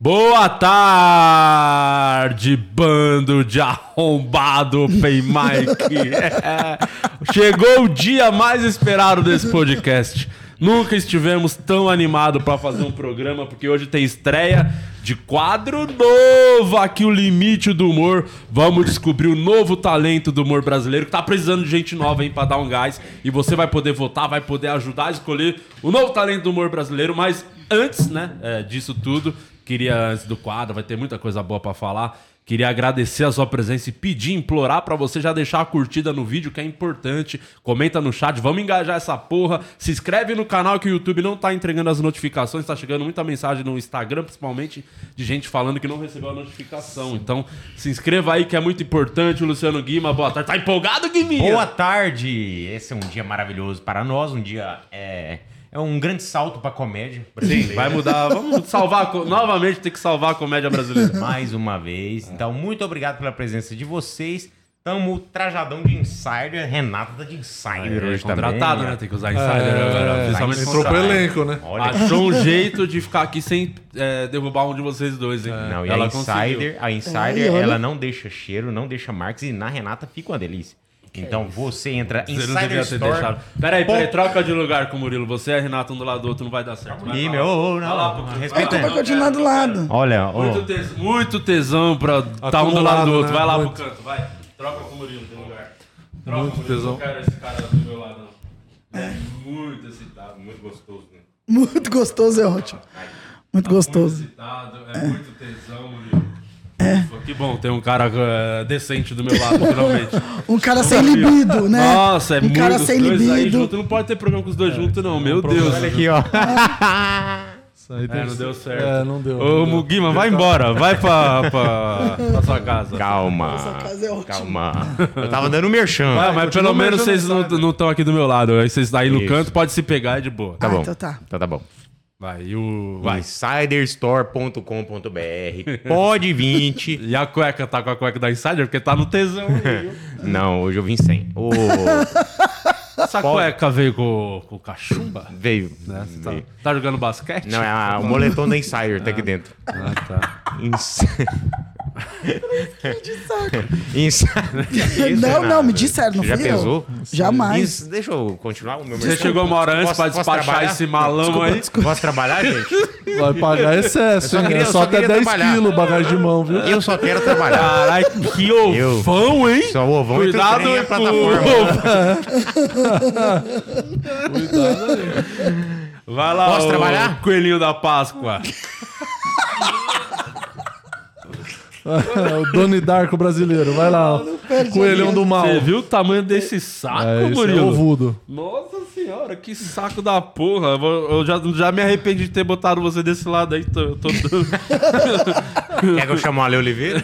Boa tarde, bando de arrombado Open Mike. É, chegou o dia mais esperado desse podcast. Nunca estivemos tão animados para fazer um programa, porque hoje tem estreia de quadro novo aqui, o Limite do Humor. Vamos descobrir o novo talento do humor brasileiro, que tá precisando de gente nova, hein, pra dar um gás. E você vai poder votar, vai poder ajudar a escolher o novo talento do humor brasileiro. Mas antes, né, é, disso tudo, queria, antes do quadro, vai ter muita coisa boa para falar. Queria agradecer a sua presença e pedir, implorar para você já deixar a curtida no vídeo, que é importante. Comenta no chat, vamos engajar essa porra. Se inscreve no canal que o YouTube não tá entregando as notificações, tá chegando muita mensagem no Instagram, principalmente de gente falando que não recebeu a notificação. Então, se inscreva aí que é muito importante. O Luciano Guima, boa tarde. Tá empolgado, Guiminha? Boa tarde! Esse é um dia maravilhoso para nós, um dia é, é um grande salto para a comédia Sim, brasileira. vai mudar. Vamos salvar, novamente tem que salvar a comédia brasileira. mais uma vez. Então, muito obrigado pela presença de vocês. Tamo trajadão de insider. Renata tá de insider É, hoje contratado, também. né? Tem que usar insider agora. Principalmente Entrou pro contratado. elenco, né? Olha, Achou um jeito de ficar aqui sem é, derrubar um de vocês dois, hein? não, e Ela a Insider, a Insider, olha. ela não deixa cheiro, não deixa marcas e na Renata fica uma delícia. Então você entra Você não Insider devia ter Store. deixado. Peraí, peraí, troca de lugar com o Murilo. Você e a Renata um do lado do outro, não vai dar certo. Vai Ih, lá. meu, Vai lá, não, Pucão. respeita. Vai continuar do lado. Olha, ô, Muito, tes- muito tesão pra estar um do lado do outro. né? Vai lá Muito. pro canto, vai. Troca com o Murilo, tem lugar. Troca Muito com o Murilo, tesão. não quero esse cara do meu lado, não. É muito excitado, muito gostoso. Né? Muito gostoso, é ótimo. Muito gostoso. Muito excitado, é, muito tesão, Murilo. É. Que bom, tem um cara eh, decente do meu lado, finalmente. Um cara sem libido, né? Nossa, é um muito cara os sem dois aí libido. junto. Não pode ter programa com os dois juntos, não. Meu Deus. olha aqui, ó. Isso aí É, não deu certo. É, não deu. Ô. Muguima, vai embora. Vai pra, pra, pra sua casa. Calma. Casa é ótima. Calma. Eu tava dando merchan. Vai, mas pelo menos vocês não estão aqui do meu lado. Aí vocês aí no canto, pode se pegar, é de boa. Tá Ah, bom. então tá. Então tá bom. Vai, o... Vai. Insiderstore.com.br Pode 20. E a cueca, tá com a cueca da Insider? Porque tá no tesão? Não, hoje eu vim sem. Ô, Essa cueca veio com, com cachumba? veio. Né? Você tá, veio. tá jogando basquete? Não, é a- o moletom da Insider tá aqui dentro. Ah, tá. Ins... Insider. Não, não, me disseram, não Você já fui eu. pesou? Jamais. Ins- Deixa eu continuar o meu Você chegou uma hora antes pra despachar trabalhar? esse malão aí? Posso trabalhar, gente? Vai pagar excesso, só hein? queria- é eu só só até queria 10 trabalhar. quilos bagagem de mão, viu? Eu só quero trabalhar. Caralho, que ovão, hein? Só o ovão e Cuidado o plataforma. Cuidado aí. Vai lá, Posso trabalhar? Coelhinho da Páscoa. O Doni Darko brasileiro, vai lá. Coelhão do mal. Você viu o tamanho desse saco, É, esse é Murilo? ovudo. Nossa senhora, que saco da porra. Eu já, já me arrependi de ter botado você desse lado aí. Tô, tô. Quer que eu chame o Ale Oliveira?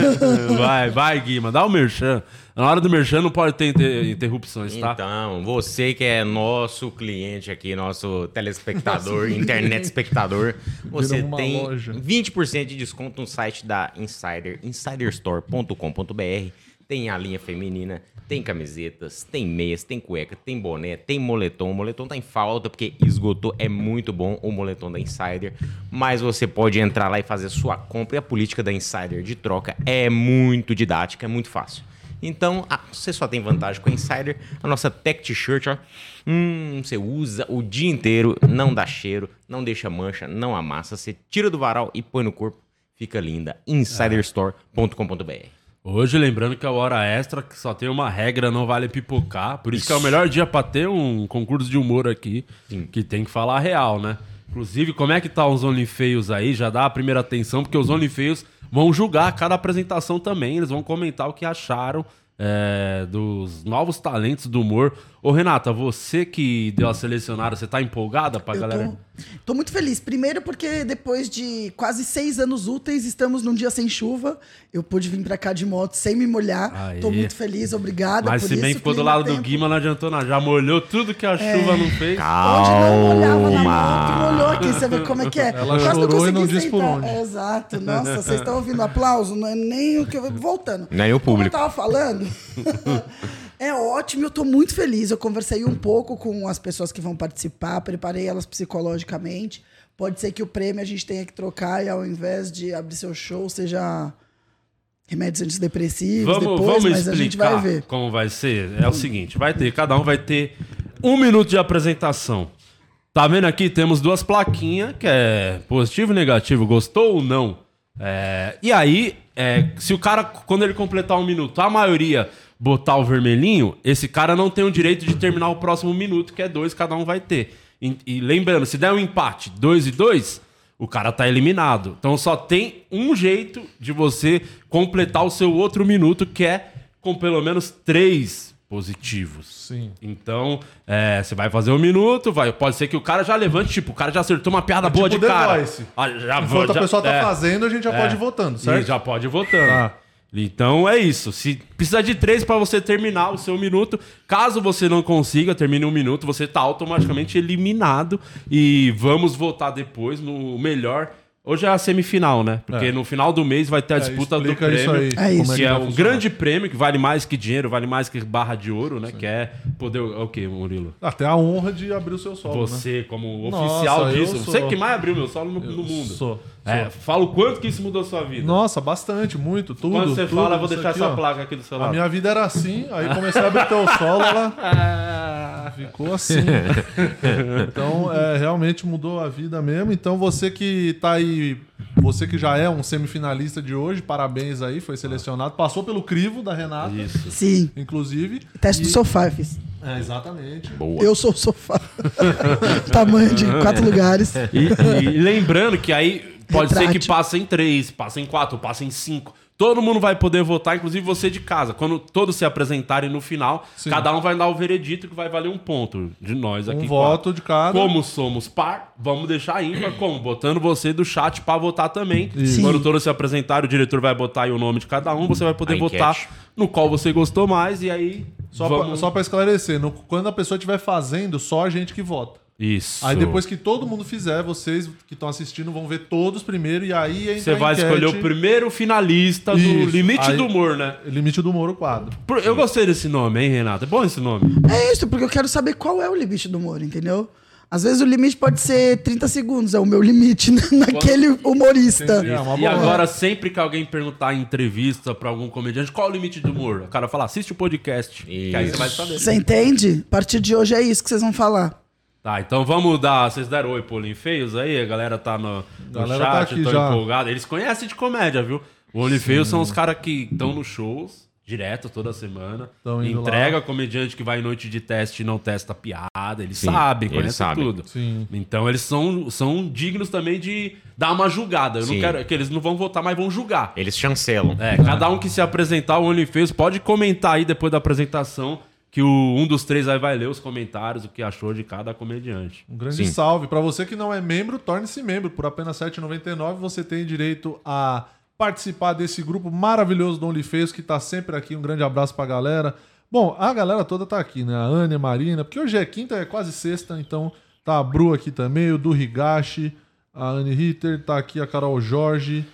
vai, vai, Guima, dá o merchan. Na hora do merchan não pode ter inter- interrupções, tá? Então, você que é nosso cliente aqui, nosso telespectador, internet espectador, você tem loja. 20% de desconto no site da Insider, insiderstore.com.br. Tem a linha feminina, tem camisetas, tem meias, tem cueca, tem boné, tem moletom. O moletom tá em falta porque esgotou, é muito bom o moletom da Insider, mas você pode entrar lá e fazer sua compra e a política da Insider de troca é muito didática, é muito fácil. Então, ah, você só tem vantagem com a Insider. A nossa Tech T-shirt, ó. Hum, você usa o dia inteiro, não dá cheiro, não deixa mancha, não amassa. Você tira do varal e põe no corpo. Fica linda. Insiderstore.com.br. Hoje, lembrando que é a hora extra, que só tem uma regra, não vale pipocar. Por isso, que é o melhor dia pra ter um concurso de humor aqui, que tem que falar real, né? Inclusive, como é que tá os OnlyFeios aí? Já dá a primeira atenção, porque os OnlyFeios vão julgar cada apresentação também. Eles vão comentar o que acharam é, dos novos talentos do humor. Ô, Renata, você que deu a selecionada, você tá empolgada pra Eu galera? tô, tô muito feliz. Primeiro porque depois de quase seis anos úteis, estamos num dia sem chuva. Eu pude vir pra cá de moto sem me molhar. Aê. Tô muito feliz, obrigada Mas por se bem isso. que ficou do lado do tempo. Guima, não adiantou nada. Já molhou tudo que a chuva não fez. Hoje não molhava na moto, molhou aqui. Você vê como é que é. Ela Quase chorou e consegui não disse por onde. É, exato. Nossa, vocês estão ouvindo aplauso? Não é nem o que eu... Voltando. Nem o público. Como eu tava falando... É ótimo, eu tô muito feliz. Eu conversei um pouco com as pessoas que vão participar, preparei elas psicologicamente. Pode ser que o prêmio a gente tenha que trocar e ao invés de abrir seu show, seja remédios antidepressivos Vamos, depois, vamos mas a gente vai explicar ver. como vai ser. É o seguinte, vai ter, cada um vai ter um minuto de apresentação. Tá vendo aqui? Temos duas plaquinhas, que é positivo e negativo, gostou ou não. É, e aí, é, se o cara, quando ele completar um minuto, a maioria botar o vermelhinho, esse cara não tem o direito de terminar o próximo minuto, que é dois, cada um vai ter. E, e lembrando, se der um empate, dois e dois, o cara tá eliminado. Então só tem um jeito de você completar o seu outro minuto, que é com pelo menos três positivos. Sim. Então, é, você vai fazer um minuto, vai, pode ser que o cara já levante, tipo, o cara já acertou uma piada boa tipo de The cara. Voice. Ah, já Enquanto já- a pessoa tá é, fazendo, a gente já é. pode ir votando, E certo? já pode ir votando. Tá. Então é isso. Se precisa de três pra você terminar o seu minuto. Caso você não consiga, termine um minuto, você tá automaticamente eliminado. E vamos votar depois no melhor. Hoje é a semifinal, né? Porque É. no final do mês vai ter a disputa do explica prêmio. isso aí, É isso. como que é um funcionar. grande prêmio que vale mais que dinheiro, vale mais que barra de ouro, né? Que é poder. O que, Murilo? Até a honra de abrir o seu solo, né? Você, como Nossa, oficial eu disso, sou- você que mais abriu meu solo no, no mundo. Sou. É, fala o quanto que isso mudou a sua vida. Nossa, bastante, muito, tudo. Quando você tudo, fala, eu vou deixar aqui, essa ó. placa aqui do seu A lado. minha vida era assim, aí comecei a abrir teu solo, ela ficou assim. Então, é, realmente mudou a vida mesmo. Então, você que tá aí, você que já é um semifinalista de hoje, parabéns aí, foi selecionado. Passou pelo crivo da Renata, Isso. Sim. inclusive. Teste E- do sofá, eu fiz. É, exatamente. Boa. Eu sou o sofá. Tamanho de quatro lugares. E, e lembrando que aí pode ser Retrátil. que passe em três, passe em quatro, passe em cinco. Todo mundo vai poder votar, inclusive você de casa. Quando todos se apresentarem no final, Sim. cada um vai dar o veredito que vai valer um ponto de nós aqui. Um quatro. voto de cada. Como somos par, vamos deixar ímpar como? Botando você do chat pra votar também. Isso. Quando todos se apresentarem, o diretor vai botar aí o nome de cada um, você vai poder A enquete. votar no qual você gostou mais e aí Só, vamos... pra esclarecer, no- quando a pessoa estiver fazendo, só a gente que vota. Isso. Aí depois que todo mundo fizer, vocês que estão assistindo vão ver todos primeiro e aí entra Você vai enquete. escolher o primeiro finalista do Isso. Limite Aí- do Humor, né? Limite do humor, o quadro. Por- Eu gostei desse nome, hein, Renato? É bom esse nome. É isso, porque eu quero saber qual é o limite do humor, entendeu? Às vezes o limite pode ser 30 segundos, é o meu limite na- naquele humorista. É e agora, sempre que alguém perguntar em entrevista pra algum comediante qual é o limite do humor, o cara fala, assiste o podcast. Que aí você vai saber. Você entende? A partir de hoje é isso que vocês vão falar. Tá, então vamos dar. Vocês deram oi pro Olinfeios aí? A galera tá no, no Galera chat, tá aqui tão já. empolgada. Eles conhecem de comédia, viu? O Olinfeios são os caras que estão nos shows. Direto, toda semana. Tão Entrega lá. comediante que vai em noite de teste e não testa piada. Eles Sim, sabem, eles conhecem sabem. tudo. Sim. Então eles são, são dignos também de dar uma julgada. Eu não Sim. quero que eles não vão votar, mas vão julgar. Eles chancelam. É, cada um que se apresentar o OnlyFans pode comentar aí depois da apresentação que o, um dos três aí vai ler os comentários, o que achou de cada comediante. Um grande Sim. salve. Pra você que não é membro, torne-se membro. Por apenas R$ 7,99 você tem direito a participar desse grupo maravilhoso do OnlyFans que tá sempre aqui. Um grande abraço pra galera. Bom, a galera toda tá aqui, né? A Ania, a Marina, porque hoje é quinta, é quase sexta, então tá a Bru aqui também, o Du Higashi, a Anne Ritter, tá aqui a Carol Jorge,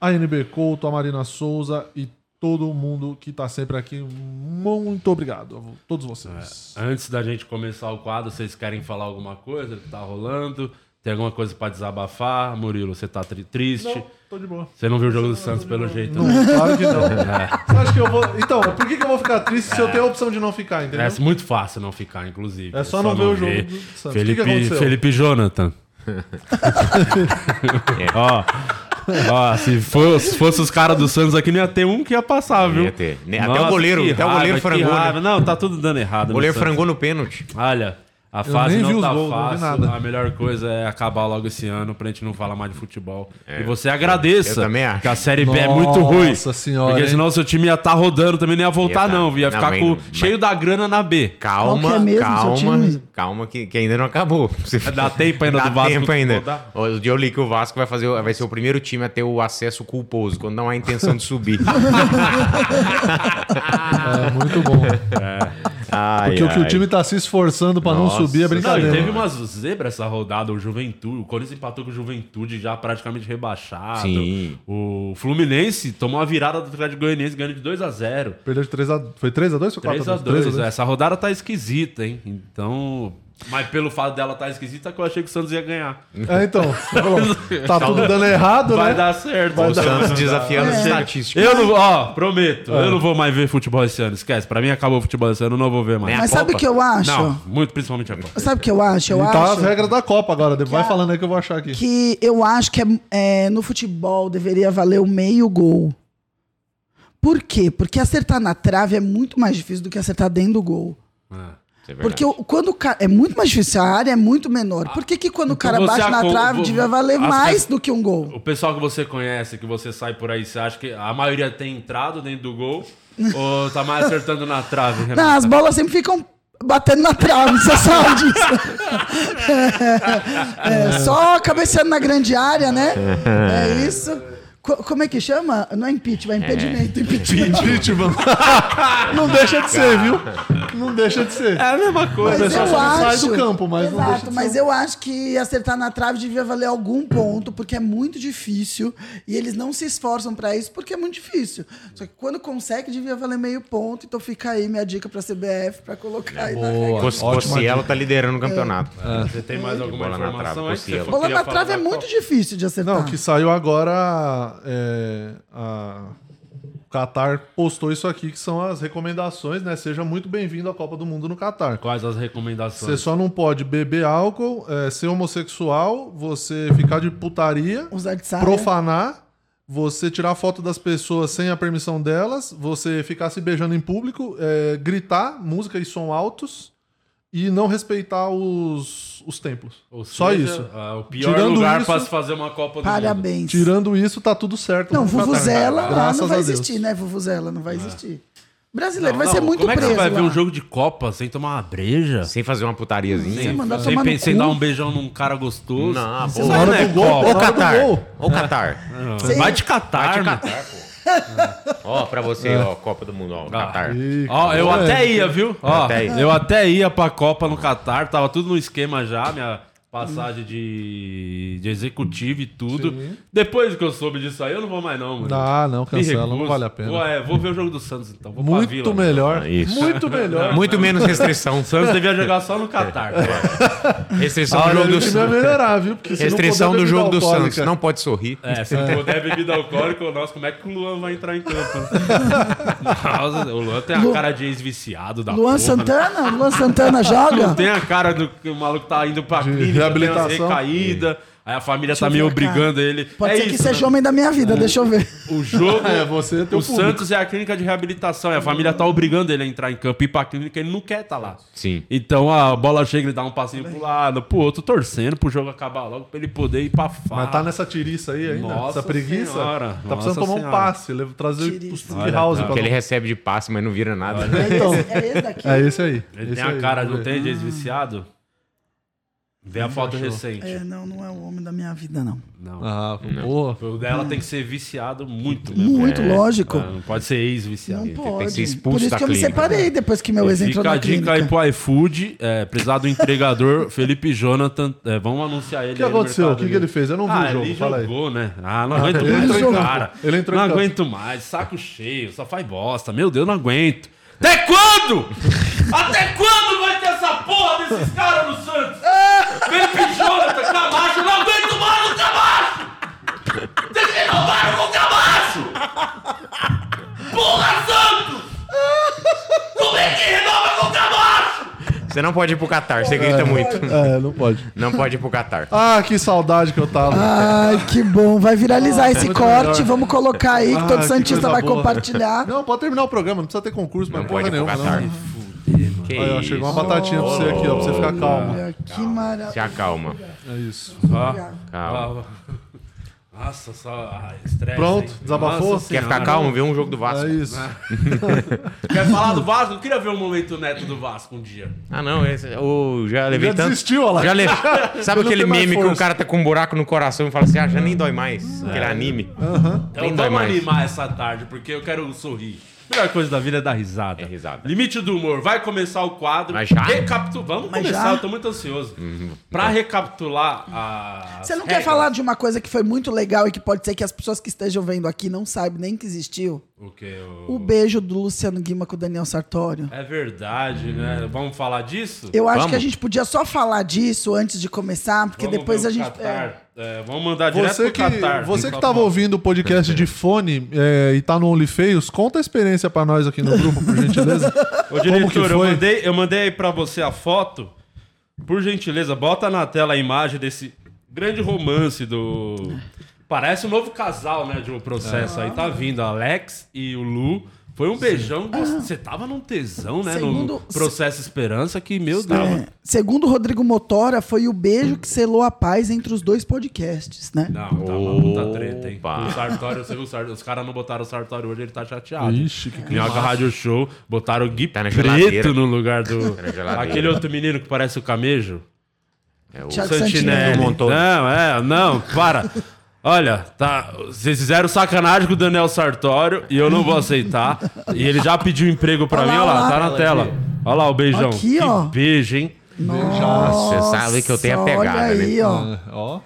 a NB Couto, a Marina Souza e todo mundo que tá sempre aqui. Muito obrigado a todos vocês. Antes da gente começar o quadro, vocês querem falar alguma coisa que tá rolando? Tem alguma coisa pra desabafar? Murilo, você tá tri- triste? Não, tô de boa. Você não viu o jogo do Santos pelo jeito, Não, né? claro que não. Você acha que eu vou. Então, por que, que eu vou ficar triste se eu tenho a opção de não ficar, entendeu? É muito fácil não ficar, inclusive. É só não ver o jogo do Santos. O que que Felipe, aconteceu? Felipe Jonathan. Ó, ó, se fosse, se fosse os caras do Santos aqui, não ia ter um que ia passar, viu? Ia ter. Até o goleiro, até o goleiro frangou, né? raiva. Não, tá tudo dando errado. O goleiro frangou no pênalti. Olha, a fase nem vi não tá gols, fácil. nada. A melhor coisa é acabar logo esse ano pra gente não falar mais de futebol. E você agradeça. Eu também acho. Que a Série B é muito ruim. Nossa senhora, Porque hein? senão seu time ia estar rodando também, nem ia voltar, Ia tá. não. Ia Não, ficar mas- com, mas- cheio da grana na B. Calma, é mesmo calma, calma que, que ainda não acabou. Você- Dá tempo ainda Dá do Vasco tempo ainda. rodar? O dia eu li que o Vasco vai, fazer, vai ser o primeiro time a ter o acesso culposo, quando não há intenção de subir. É muito bom. Ai, Porque o que o ai. time tá se esforçando pra não subir é Não, brincadeira. teve umas zebras essa rodada, o Juventude, o Corinthians empatou com o Juventude já praticamente rebaixado. Sim. O Fluminense tomou uma virada do Atlético Goianiense ganhando de 2 a 0 Perdeu de 3 a... Foi 3x2 ou 4x2? 3x2. Essa rodada tá esquisita, hein? Então. Mas pelo fato dela tá esquisita, que eu achei que o Santos ia ganhar. É, então. falou, tá tudo dando errado, Vai né? dar certo. O Santos desafiando as É. estatísticas. Eu não vou, ó, prometo, eu não vou mais ver futebol esse ano. Esquece, pra mim acabou o futebol esse ano, eu não vou ver mais. Mas sabe o que eu acho? Não, muito principalmente a Copa. Sabe o que eu acho? Eu E tá acho as regras da Copa agora. Vai a- falando aí que eu vou achar aqui. que eu acho que é, é, no futebol deveria valer o meio gol. Por quê? Porque acertar na trave é muito mais difícil do que acertar dentro do gol. É. É. Porque o- quando o cara. É muito mais difícil, a área é muito menor. Por que, que quando o Então cara você bate na acon- trave vo- devia valer as mais do que um gol? O pessoal que você conhece, que você sai por aí, você acha que a maioria tem entrado dentro do gol? ou tá mais acertando na trave, Não, as bolas sempre ficam batendo na trave, você sabe disso. É, só cabeceando na grande área, né? É isso. Co- como é que chama? Não é impeachment, é impedimento. Impeachment. Impeachment. não deixa de ser, viu? Não deixa de ser. É a mesma coisa. Mas eu só não sai acho, do campo, mas não deixa Exato, de mas ser. eu acho que acertar na trave devia valer algum ponto, porque é muito difícil e eles não se esforçam pra isso porque é muito difícil. Só que quando consegue devia valer meio ponto, então fica aí minha dica pra CBF pra colocar aí na regra. Cossielo tá liderando o campeonato. Você tem mais alguma Bola na trave, informação você Cossielo. Bola na trave é muito difícil de acertar. Não, que saiu agora. É, a... O Qatar postou isso aqui, que são as recomendações, né? Seja muito bem-vindo à Copa do Mundo no Qatar. Quais as recomendações? Você só não pode beber álcool, é, ser homossexual, você ficar de putaria, Usar de saia. profanar, você tirar foto das pessoas sem a permissão delas, você ficar se beijando em público, é, gritar música e som altos e não respeitar os, os templos. Ou Só seja, isso. ah, o pior Tirando lugar isso- pra se fazer uma Copa do Mundo. Parabéns. Tirando isso, tá tudo certo. Não, Qatar. Vuvuzela lá Graças não vai existir, né? Vuvuzela não vai existir. Brasileiro Não, vai ser não, muito Como é que preso você vai ver lá. um jogo de Copa sem tomar uma breja? Sem fazer uma putariazinha. Sem mandar sem, tomar sem cu. dar um beijão num cara gostoso. Não, hora é do gol, Ô, gol. Ô, Qatar. Sim. Vai de Catar, Vai de mano. Qatar, pô. Ó, pra você, ó, Copa do Mundo, ó, Qatar. Ih, Ó, eu cara, até é. ia, viu? Ó, Até ia. eu até ia pra Copa no Catar, tava tudo no esquema já, minha passagem de, de executivo e tudo. Sim. Depois que eu soube disso aí, eu não vou mais não, mano. Ah, não, cancela, não vale a pena. Vou, é, vou ver o jogo do Santos então. Vou pra Vila. Muito melhor. Ah, isso. Muito melhor. Muito menos restrição. O Santos devia jogar só no Catar. cara. Restrição A do jogo do é Santos. melhorar, viu? Porque se não Restrição do jogo do Santos. Não pode sorrir. É, se não puder bebida alcoólica, nossa, como é que o Luan vai entrar em campo? Nossa, o Luan tem a Lu- cara de ex-viciado da Luan porra. Santana? Luan Santana joga? Não tem a cara do que o maluco tá indo pra De clínica, reabilitação. recaída, aí a família tá eu meio a cara. obrigando ele. Pode é ser que isso, seja né? homem da minha vida, deixa eu ver. O jogo. É, você é o público. Santos é a clínica de reabilitação e a família tá obrigando ele a entrar em campo e ir pra clínica, ele não quer tá lá. Sim. Então a bola chega, ele dá um passinho pro lado, pro outro, torcendo pro jogo acabar logo, pra ele poder ir pra fala. Mas tá nessa tiriça aí ainda? Nossa essa preguiça? Senhora, tá nossa precisando tomar um Senhora. passe, lev- trazer Tiriça. os Olha, House tá. pra Que ele recebe de passe, mas não vira nada. Então, É esse daqui? é esse aí. Ele esse tem a aí, cara, vamos não tem de ex-viciado? Vê a foto recente. É, não, não é o homem da minha vida, não. Não. Ah, porra. O dela tem que ser viciado muito mesmo. Muito, lógico. Ah, Não pode ser ex-viciado. Não tem que pode. ser expulso Por isso da que eu me clínica. separei depois que meu ex entrou Fica a na dica aí clínica. pro iFood, é, precisar do entregador Felipe Jonathan. é, vamos anunciar ele. O que aí aconteceu? O que, que ele fez? Eu não vi Ah, o jogo, ele fala aí. jogou, né? Ah, não aguento ele mais entrou cara. Ele entrou não aguento mais, saco cheio, só faz bosta. Meu Deus, não aguento. Até quando? Até quando vai ter essa porra desses caras no Santos? Felipe Jonathan, Camacho, eu não aguento mais o Camacho! Vocês renovaram com o Camacho! Porra, Santos! Como é que renova com o Camacho? Você não pode ir pro Qatar, você grita muito. É, não pode. Não pode ir pro Qatar. Ah, que saudade que eu tava. Ai, que bom. Vai viralizar esse muito corte. melhor. Vamos colocar aí que Ah, todo que Santista vai boa. compartilhar. Não, pode terminar o programa, não precisa ter concurso, mas Não pode ir pro. Qatar. Que Aí, ó, isso. chegou uma batatinha pra você aqui, ó, pra você ficar calmo. Olha, que maravilha. Se acalma. É isso. Calma. Nossa, só ah, estresse. Pronto, hein? desabafou? Nossa Quer ficar calmo? Vê um jogo do Vasco. É isso. Quer falar do Vasco? Eu queria ver o momento neto do Vasco um dia. Ah, não, esse, o, já levei Já tanto. desistiu, olha lá. Já le... Sabe Ele aquele meme que o cara tá com um buraco no coração e fala assim: ah, já nem dói mais. Aquele anime. Então Nem dói vamos mais. animar essa tarde, porque eu quero sorrir. A melhor coisa da vida é dar risada. É risada. Limite do humor. Vai começar o quadro. Mas já? Recapitu... Vamos Mas começar, já? eu tô muito ansioso. Pra recapitular a. Você não quer falar de uma coisa que foi muito legal e que pode ser que as pessoas que estejam vendo aqui não saibam nem que existiu? O quê? O... O beijo do Luciano Guima com o Daniel Sartório. É verdade, né? Vamos falar disso? Eu acho Vamos. que a gente podia só falar disso antes de começar, porque Vamos depois a gente. Catar. É, vamos mandar direto Você pro que, Catar. você que tava bom. ouvindo o podcast de fone é, e tá no OnlyFeios, conta a experiência pra nós aqui no grupo, por gentileza. Ô, Como que diretor, eu mandei, eu mandei aí pra você a foto. Por gentileza, bota na tela a imagem desse grande romance do. Parece um novo casal, né? De um processo aí. Tá vindo, Alex e o Lu. Foi um beijão. Você tava num tesão, né? No Segundo- processo Esperança, que, meu Deus. É, segundo o Rodrigo Motora, foi o beijo que selou a paz entre os dois podcasts, né? Não, tá uma puta treta, hein? O Sartório, você viu, os caras não botaram o Sartório hoje, ele tá chateado. Ixi, que Minhoca Rádio Show, botaram o Gui Tá Preto no lugar do. geladeira. Aquele outro menino que parece o Camejo. É o Santinelli. Santinelli. Não, é, não, para. Olha, tá, vocês fizeram sacanagem com o Daniel Sartório e eu não vou aceitar. E ele já pediu emprego pra Olha mim, lá, olha lá, tá na tela. Olha lá o beijão. Aqui, que ó. beijo, hein? Você sabe que eu tenho a pegada, olha aí, né? ó. É,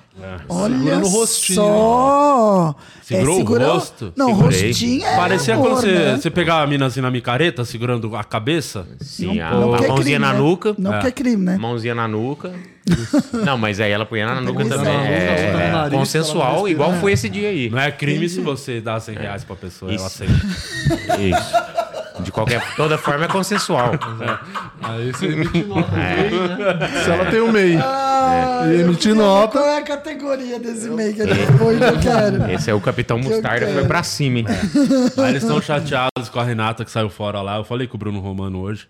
Olha Segurando o rostinho, só. Segurou o segurou- rosto? Não, Segurei. rostinho é Parecia amor, quando você, né? você pegava a mina assim na micareta, segurando a cabeça. Sim, a, Não a é mãozinha crime, na né? nuca. Não É. porque é crime, né? Mãozinha na nuca. Não, mas aí ela punha na nuca também. na nuca, É, no nariz, consensual, ela igual foi esse dia aí. Não é crime se você dá 100 reais pra pessoa, ela Isso. aceita. Isso. De qualquer toda forma é consensual. Aí você emite nota. É. né? Se ela tem um MEI Ah, e emitir nota. Qual é a categoria desse meio que a gente foi que eu quero? Esse é o Capitão eu Mostarda, foi pra cima, hein? Aí eles estão chateados com a Renata que saiu fora lá. Eu falei com o Bruno Romano hoje.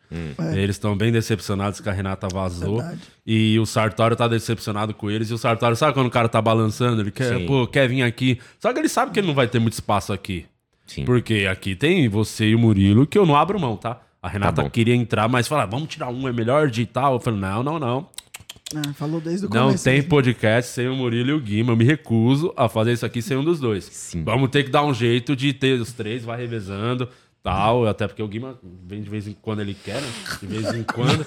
Eles estão bem decepcionados que a Renata vazou. Verdade. E o Sartório tá decepcionado com eles. E o Sartório, sabe quando o cara tá balançando? Ele quer, Sim. pô, quer vir aqui. Só que ele sabe que ele não vai ter muito espaço aqui. Sim. Porque aqui tem você e o Murilo, que eu não abro mão, tá? A Renata bom. queria entrar, mas fala, vamos tirar um, é melhor de tal. Eu falei, não, não, não. Ah, falou desde o Não começo. tem mesmo. podcast sem o Murilo e o Guima. Eu me recuso a fazer isso aqui sem um dos dois. Sim. Vamos ter que dar um jeito de ter os três, vai revezando, tal. Até porque o Guima vem de vez em quando ele quer, né? De vez em quando.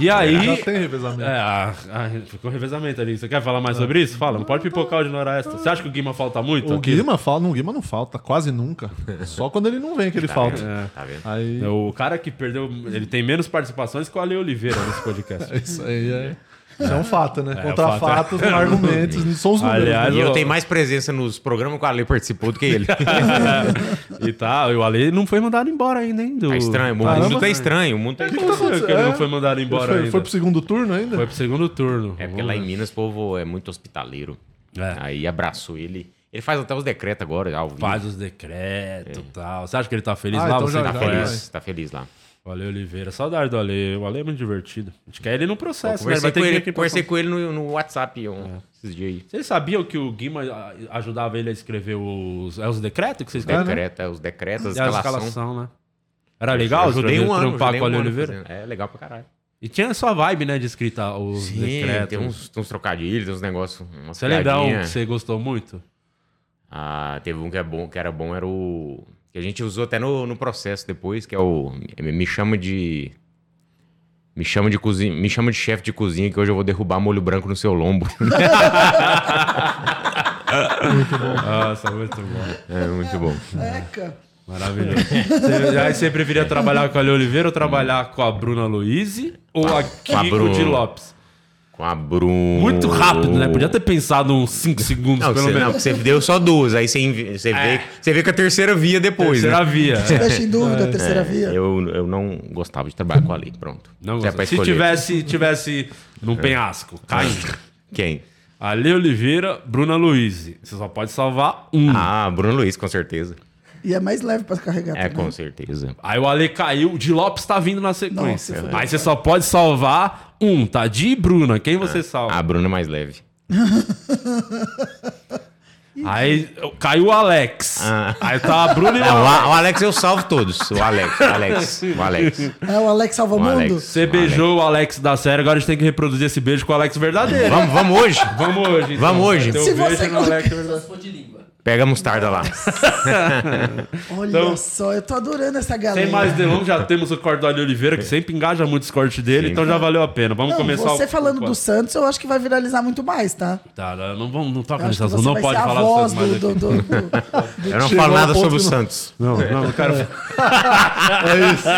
E aí. Já tem revezamento. É, a, a, ficou revezamento ali. Você quer falar mais sobre isso? Fala, não pode pipocar o de Nora Extra. Você acha que o Guima falta muito? O aqui? Guima falta, não, o Guima não falta, quase nunca. Só quando ele não vem que ele falta. Tá vendo? Aí, O cara que perdeu. Ele tem menos participações que o Ale Oliveira nesse podcast. isso aí é, isso é um fato, né? É, Contra fato é- fatos, com argumentos, são os números. Aliás, E eu ó, tenho mais presença nos programas que o Ale participou do que ele. e tá, o Ale não foi mandado embora ainda, hein? Do... Tá estranho, o Caramba. mundo tá estranho. O mundo tá O que estranho. aconteceu que ele não foi mandado Ele embora foi, ainda? foi pro segundo turno ainda? Foi pro segundo turno. É porque lá em Minas o povo é muito hospitaleiro. É. Aí abraçou ele. Ele faz até os decretos agora, ao vivo. Faz os decretos e tal. Você acha que ele tá feliz Ah, lá? então Você já- que Tá já- feliz, tá feliz lá. O Ale Oliveira. Saudade do Ale. O Ale é muito divertido. A gente quer ele no processo, né? Vai ter com que ele, pra conversei com ele no, no WhatsApp um, esses dias aí. Vocês sabiam que o Guima ajudava ele a escrever os, é os decretos que vocês Os querem? decretos, é, os decretos, a E a escalação. escalação, né? Era legal ajudei escrever, um ano, ajudei com o um Ale Oliveira? fazendo. É legal pra caralho. E tinha a sua vibe, né, de escrita os Sim, decretos. tem uns, uns trocadilhos, tem uns negócios, Você lembra um que você gostou muito? Ah, teve um que, é bom, que era bom, era o... Que a gente usou até no, no processo depois, que é o... Me chama de... Me chama de cozinha, me chama de chefe de cozinha que hoje eu vou derrubar molho branco no seu lombo. Nossa, muito bom. é muito bom. Eca. Maravilhoso. Você, aí você preferia trabalhar com a Ale Oliveira ou trabalhar com a Bruna Luiz ou a Kiko Bruna. de Lopes? Com a Bruna. Muito rápido, né? Podia ter pensado uns 5 segundos, Não, pelo você, não, menos. porque você deu só duas, aí você, você, vê, você vê que a terceira via depois, Terceira né? via. Deixa em dúvida a terceira via. Eu, eu não gostava de trabalhar com a Ali, pronto. Não Se é Se tivesse, tivesse num penhasco, caindo. Quem? Ale Oliveira, Bruna Luiz. Você só pode salvar um. Ah, Bruno Luiz, com certeza. E é mais leve pra carregar É, também. com certeza. Aí o Ale caiu, o de Lopes tá vindo na sequência. Nossa. Aí você só pode salvar um, tá? De Bruna. Quem você salva? A Bruna é mais leve. Aí caiu o Alex. Ah. Aí tá a Bruna e o É, o, Alex. A- o Alex eu salvo todos. O Alex, o Alex, o Alex. É o Alex Salva O Mundo? Alex. Você beijou o Alex da série, agora a gente tem que reproduzir esse beijo com o Alex verdadeiro. Vamos, vamos hoje? Vamos hoje. então. Vamos hoje? Se um beijo você no Alex verdadeiro. Pega a mostarda lá. Olha Então- só, eu tô adorando essa galera. Sem mais delongas, já temos o Cordoli Oliveira, que sempre engaja muito os cortes dele, Sim. então já valeu a pena. Vamos Não, começar você o... falando o... do Santos, eu acho que vai viralizar muito mais, tá? Tá, não, vamos, não toca nesse assunto, não pode falar do Santos mais do, do, do, do- Eu não falo nada sobre o Santos. Não, não, não quero... É isso.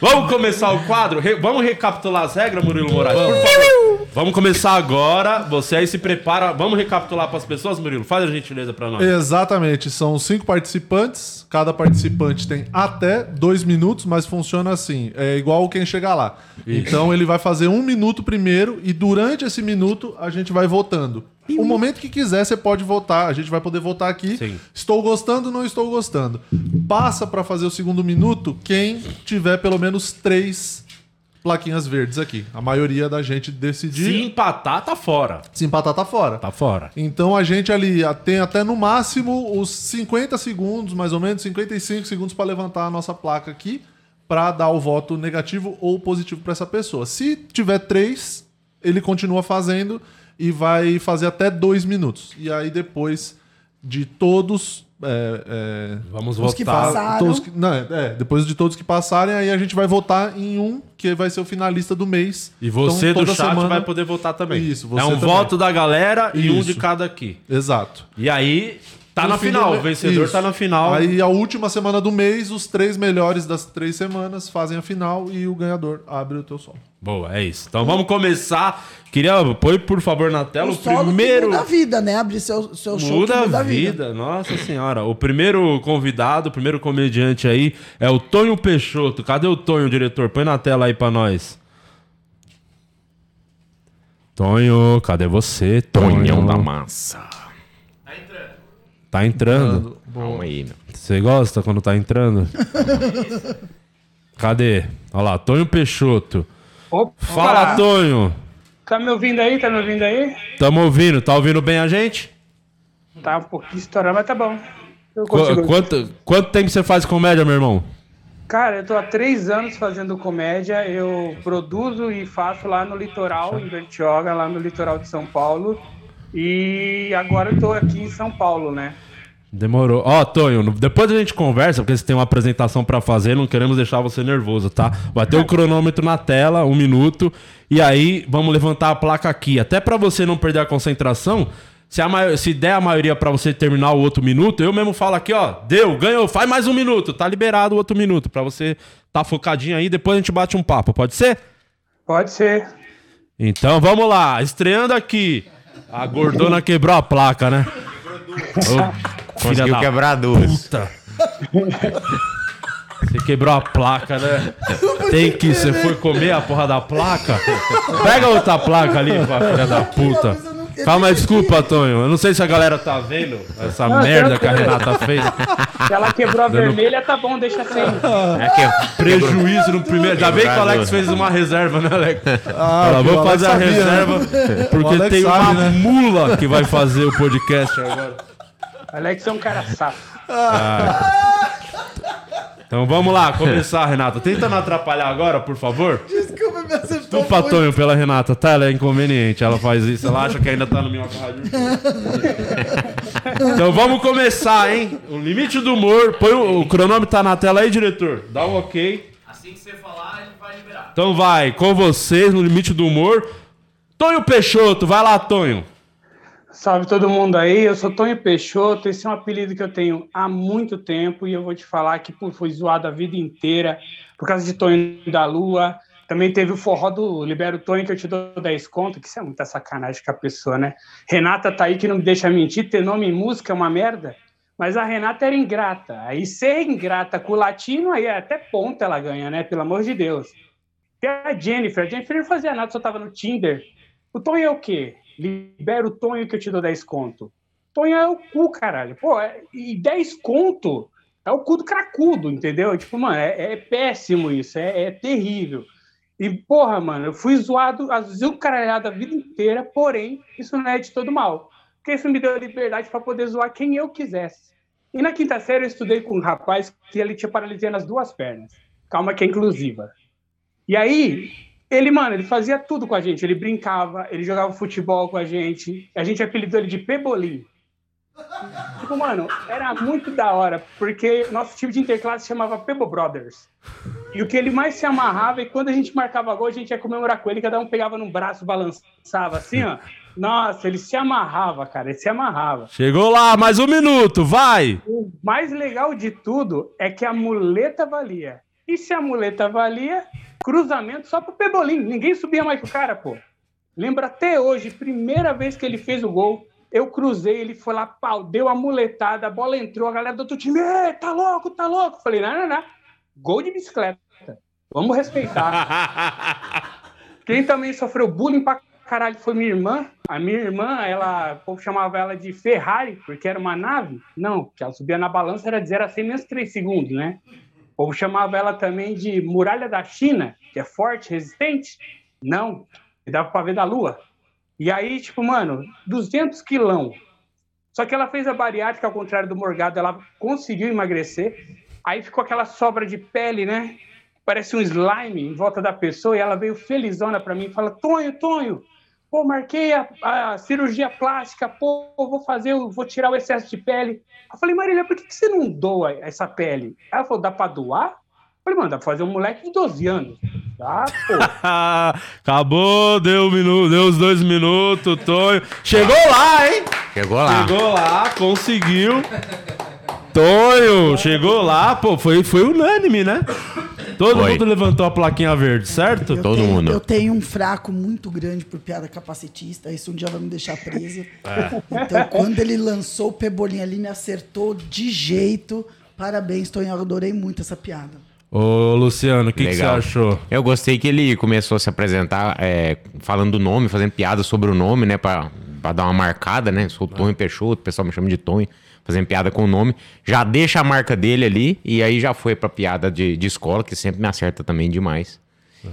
Vamos começar o quadro? Re- Vamos recapitular as regras, Murilo Moraes, por favor. Vamos começar agora. Você aí se prepara. Vamos recapitular para as pessoas, Murilo? Faz a gentileza para nós. Exatamente, são cinco participantes. Cada participante tem até dois minutos, mas funciona assim: é igual quem chegar lá. Então ele vai fazer um minuto primeiro e durante esse minuto a gente vai votando. O momento que quiser você pode votar, a gente vai poder votar aqui. Sim. Estou gostando, não estou gostando. Passa para fazer o segundo minuto quem tiver pelo menos três plaquinhas verdes aqui. A maioria da gente decidir. Se empatar, tá fora. Se empatar, tá fora. Tá fora. Então a gente ali tem até no máximo os 50 segundos, mais ou menos 55 segundos para levantar a nossa placa aqui para dar o voto negativo ou positivo para essa pessoa. Se tiver três, ele continua fazendo e vai fazer até dois minutos. E aí depois de todos é, é, Vamos Os que votar. passaram. todos que- não, é, depois de todos que passarem, aí a gente vai votar em um que vai ser o finalista do mês. E você Então, do chat semana- vai poder votar também. Isso, você É um também. voto da galera e um Isso. de cada aqui. Exato. E aí, tá No na final. O vencedor Isso. tá na final. Aí a última semana do mês, os três melhores das três semanas fazem a final e o ganhador abre o teu som. Boa, é isso. Então vamos começar. Queria, põe por favor na tela o o, solo primeiro. que muda a vida, né? Abrir seu, seu show Muda a muda a vida. nossa senhora. O primeiro convidado, o primeiro comediante aí é o Tonho Peixoto. Cadê o Tonho, diretor? Põe na tela aí pra nós. Tonho, cadê você? Tonhão da massa. Tá entrando. Calma aí, meu. Você gosta quando tá entrando? Cadê? Olha lá, Tonho Peixoto. Opa, Fala, Tonho. Tá me ouvindo aí? Tá me ouvindo aí? Tamo ouvindo. Tá ouvindo bem a gente? Tá um pouquinho estourado, mas tá bom. Qu- quanto, quanto tempo você faz comédia, meu irmão? Cara, eu tô há três anos fazendo comédia. Eu produzo e faço lá no litoral, em Bertioga, lá no litoral de São Paulo. E agora eu tô aqui em São Paulo, né? Demorou. Ó, Tonho, no- depois a gente conversa, porque você tem uma apresentação pra fazer, não queremos deixar você nervoso, tá? Vai ter o cronômetro na tela, um minuto, e aí vamos levantar a placa aqui. Até pra você não perder a concentração, se, a se der a maioria pra você terminar o outro minuto, eu mesmo falo aqui, ó, deu, ganhou, faz mais um minuto, tá liberado o outro minuto, pra você tá focadinho aí, depois a gente bate um papo, pode ser? Pode ser. Então vamos lá, estreando aqui. A gordona quebrou a placa, né? Ô, Conseguiu da quebrar duas. puta. Você quebrou a placa, né? Tem que, você foi comer a porra da placa? Pega outra placa ali, filha da puta. Calma desculpa, Tonho. Eu não sei se a galera tá vendo essa Não, merda que a. Renata fez. Se ela quebrou a vermelha, tá bom, deixa sem. É que Prejuízo no primeiro. Ainda bem que o Alex fez uma reserva, né, Alex? Ah, Ela, vou fazer a sabia, né? reserva O porque tem sabe, uma né? mula que vai fazer o podcast agora. Alex é um cara safo. Então vamos lá, começar, Renata. Tenta não atrapalhar agora, por favor. Desculpa, me acertou Desculpa, muito. Tonho, pela Renata, tá? Ela é inconveniente, ela faz isso, ela acha que ainda tá no Minhoca Rádio. então vamos começar, hein? O limite do humor. Põe o, o cronômetro tá na tela aí, diretor. Dá um ok. Assim que você falar, a gente vai liberar. Então vai, com vocês, no limite do humor. Tonho Peixoto, vai lá, Tonho. Salve todo mundo aí, eu sou Tonho Peixoto, esse é um apelido que eu tenho há muito tempo e eu vou te falar que pô, foi zoado a vida inteira por causa de Tonho da Lua. Também teve o forró do Libero Tonho que eu te dou 10 conto, que isso é muita sacanagem com a pessoa, né? Renata tá aí que não me deixa mentir, ter nome em música é uma merda, mas a Renata era ingrata. Aí ser ingrata com o latino, aí até ponta ela ganha, né? Pelo amor de Deus. Tem a Jennifer, a Jennifer não fazia nada, só tava no Tinder. O Tonho é o quê? Libera o Tonho que eu te dou 10 conto. Tonho é o cu, caralho. Pô, é- e 10 conto é o cu do cracudo, entendeu? Tipo, mano, é, é péssimo isso, é, é terrível. E, porra, mano, eu fui zoado, azucaralhado a vida inteira, porém, isso não é de todo mal. porque isso me deu a liberdade para poder zoar quem eu quisesse. E na quinta série eu estudei com um rapaz que ele tinha paralisia nas duas pernas. Calma que é inclusiva. E aí, ele, mano, ele fazia tudo com a gente. Ele brincava, ele jogava futebol com a gente. A gente apelidou ele de Pebolim. Tipo, mano, era muito da hora, porque nosso time de interclasse chamava Pebo Brothers. E o que ele mais se amarrava é quando a gente marcava gol, a gente ia comemorar com ele, cada um pegava num braço, balançava assim, ó. Nossa, ele se amarrava, cara, ele se amarrava. Chegou lá, mais um minuto, vai! O mais legal de tudo é que a muleta valia. E se a muleta valia, cruzamento só pro Pebolim. Ninguém subia mais que o cara, pô. Lembra até hoje, primeira vez que ele fez o gol, eu cruzei, ele foi lá, pau, deu a muletada, a bola entrou, a galera do outro time, "Ê, tá louco, tá louco. Falei, não, não, não. Gol de bicicleta. Vamos respeitar. Quem também sofreu bullying pra caralho foi minha irmã. A minha irmã, ela, o povo chamava ela de Ferrari, porque era uma nave. Não, porque ela subia na balança, era de 0 a 100 menos 3 segundos, né? O povo chamava ela também de Muralha da China, que é forte, resistente. Não, que dava pra ver da lua. E aí, tipo, mano, 200 quilão. Só que ela fez a bariátrica, ao contrário do Morgado, ela conseguiu emagrecer. Aí ficou aquela sobra de pele, né? Parece um slime em volta da pessoa. E ela veio felizona pra mim e fala: Tonho, Tonho, pô, marquei a, a cirurgia plástica, pô, vou fazer, vou tirar o excesso de pele. Eu falei, Marília, por que, que você não doa essa pele? Ela falou: dá pra doar? Eu falei, mano, dá pra fazer um moleque de 12 anos. Dá, pô. Acabou, deu, um minuto, deu os dois minutos, Tonho. Chegou lá, hein? Chegou lá. Chegou lá, conseguiu. Tonho, chegou lá, pô, foi, foi unânime, né? Todo Foi. mundo levantou a plaquinha verde, certo? Eu Todo tenho, mundo. Eu tenho um fraco muito grande por piada capacitista. Isso um dia vai me deixar presa. Então, quando ele lançou o Pebolim ali, me acertou de jeito. Parabéns, Tonho. Eu adorei muito essa piada. Ô, Luciano, o que, que você achou? Eu gostei que ele começou a se apresentar é, falando do nome, fazendo piada sobre o nome, né? Pra, pra dar uma marcada, né? Sou Tonho Peixoto, o pessoal me chama de Tonho, fazendo piada com o nome. Já deixa a marca dele ali e aí já foi pra piada de, de escola, que sempre me acerta também demais.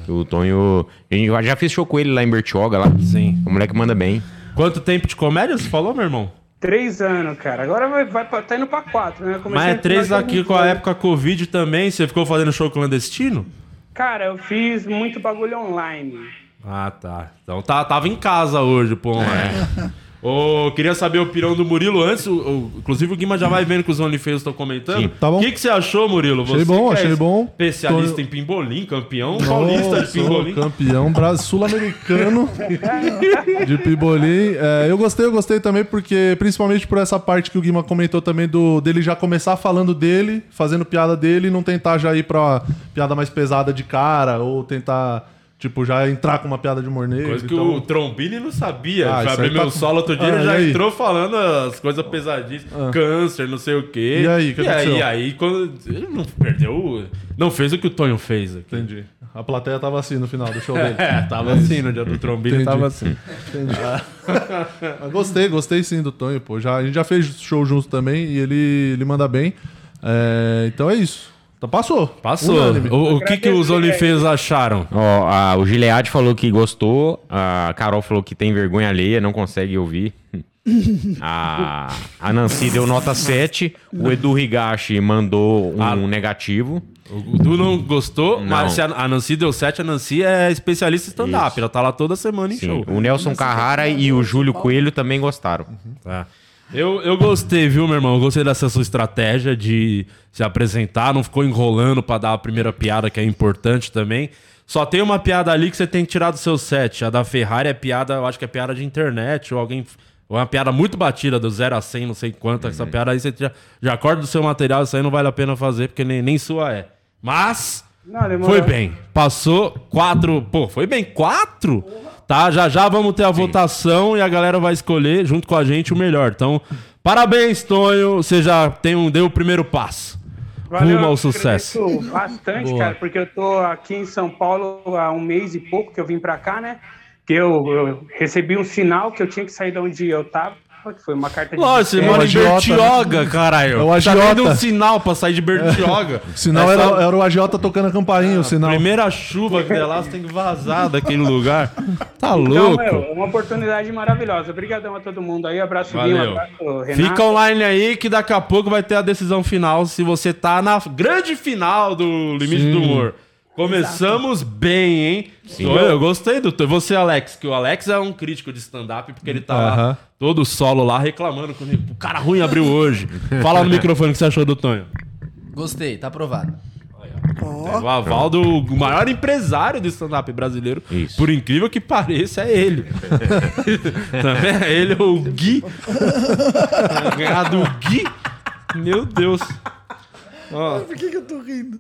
O Tonho. a gente já- fiz show com ele lá em Bertioga, lá. Sim. O moleque manda bem. Quanto tempo de comédia você falou, meu irmão? Três anos, cara. Agora vai, vai tá indo pra quatro, né? Comecei Mas é três aqui com a 2018. época Covid também. Você ficou fazendo show clandestino? Cara, eu fiz muito bagulho online. Ah, tá. Então tá, tava em casa hoje, pô. É. Ô, queria saber a opinião do Murilo antes. o- o- inclusive o Guima já vai vendo que os OnlyFans estão comentando. Sim. Tá bom. O que, que você achou, Murilo? Achei Você bom, que é achei bom. Especialista Tô- em pimbolim, campeão paulista de pimbolim. campeão sul-americano de pimbolim. É, eu gostei, eu gostei também porque, principalmente por essa parte que o Guima comentou também do dele já começar falando dele, fazendo piada dele e não tentar já ir pra piada mais pesada de cara ou tentar, tipo, já entrar com uma piada de humor negro. Coisa que então- o Trombini não sabia. Ah, já abriu aí tá meu solo outro dia, Ah, ele e já aí? entrou falando as coisas pesadíssimas. Câncer, não sei o quê. E aí, o que e aí, aconteceu? aí, quando. Ele não perdeu. Não fez o que o Tonho fez aqui. Entendi. A plateia tava assim no final do show dele. É, tava assim no dia do Trombini, Entendi. tava assim. Mas gostei, gostei sim do Tonho, pô. Já, a gente já fez show junto também e ele, ele manda bem. É, então é isso. Então passou. Passou. Unânime. O, o que, que os OnlyFans acharam? Ó, a- o Gilead falou que gostou, a Carol falou que tem vergonha alheia, não consegue ouvir. A, a Nancy deu nota 7, o Edu Higashi mandou um Ah. negativo. O Du não gostou, Não. mas se a, a Nancy deu 7, a Nancy é especialista em stand-up. Ela tá lá toda semana em Sim, show. o Nelson Carrara e o Júlio Coelho também gostaram. Tá. Eu, eu gostei, viu, meu irmão? Eu gostei dessa sua estratégia de se apresentar, não ficou enrolando pra dar a primeira piada, que é importante também. Só tem uma piada ali que você tem que tirar do seu set. A da Ferrari é piada, eu acho que é piada de internet, ou alguém. Ou é uma piada muito batida, do 0 a 100, não sei quanto. Essa piada aí você já, já acorda do seu material, isso aí não vale a pena fazer, porque nem, nem sua é. Mas. Não. Foi bem. Passou quatro. Pô, foi bem. Quatro? Tá, já já vamos ter a votação e a galera vai escolher junto com a gente o melhor. Então, parabéns, Tonho. Você já tem um, deu o primeiro passo. Rumo ao eu sucesso. Bastante, cara, porque eu tô aqui em São Paulo há um mês e pouco que eu vim pra cá, né? Que eu, eu recebi um sinal que eu tinha que sair de onde eu tava. Foi? Uma carta de Lógico, você É o mora em Bertioga, caralho. É o Tá agiota. vendo um sinal pra sair de Bertioga. O sinal era, era o agiota tocando a campainha, o sinal. Primeira chuva que der lá, você tem que vazar daquele lugar. Tá Então, louco. meu, uma oportunidade maravilhosa. Obrigadão a todo mundo aí. Abraço, Valeu. abraço, Renato. Fica online aí que daqui a pouco vai ter a decisão final se você tá na grande final do Limite do Humor. Começamos bem, hein? Tô- eu gostei do. Você, Alex, que o Alex é um crítico de stand-up porque ele tá lá, Aham. todo solo lá reclamando comigo. O cara ruim abriu hoje. Fala no microfone o que você achou do Tonho. Gostei, tá aprovado. O aval do maior empresário do stand-up brasileiro. Isso. Por incrível que pareça, é ele. Também é ele, o Gui. Do Gui. Meu Deus. Por que, que eu tô rindo?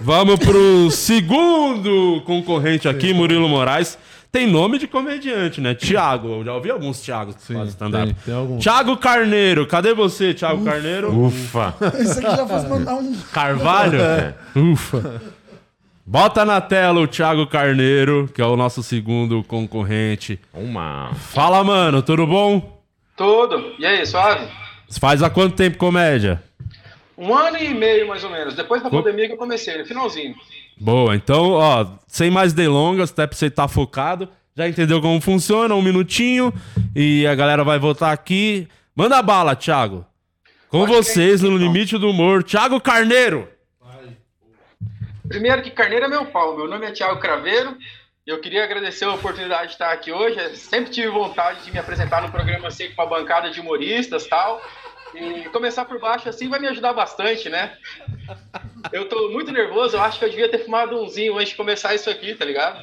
vamos pro segundo concorrente aqui, Murilo Moraes. Tem nome de comediante, né? Tiago. Eu já ouvi alguns Tiagos que fazem stand-up. tem- tem alguns. Tiago Carneiro. Cadê você, Tiago Carneiro? Ufa. Isso aqui já fosse mandar um. Carvalho? Ufa. Bota na tela o Thiago Carneiro, que é o nosso segundo concorrente. Uma. Fala, mano, tudo bom? Tudo. E aí, suave? Faz há quanto tempo comédia? Um ano e meio, mais ou menos. Depois da pandemia que eu comecei, no finalzinho. Boa, então, ó, sem mais delongas, até pra você estar focado, já entendeu como funciona, um minutinho, e a galera vai votar aqui. Manda bala, Thiago. Com Pode vocês, no então. limite do humor, Thiago Carneiro. Primeiro que Carneiro é meu pau. Meu nome é Thiago Craveiro. Eu queria agradecer a oportunidade de estar aqui hoje. Eu sempre tive vontade de me apresentar no programa assim com uma bancada de humoristas tal. E começar por baixo assim vai me ajudar bastante, né? Eu tô muito nervoso, eu acho que eu devia ter fumado umzinho antes de começar isso aqui, tá ligado?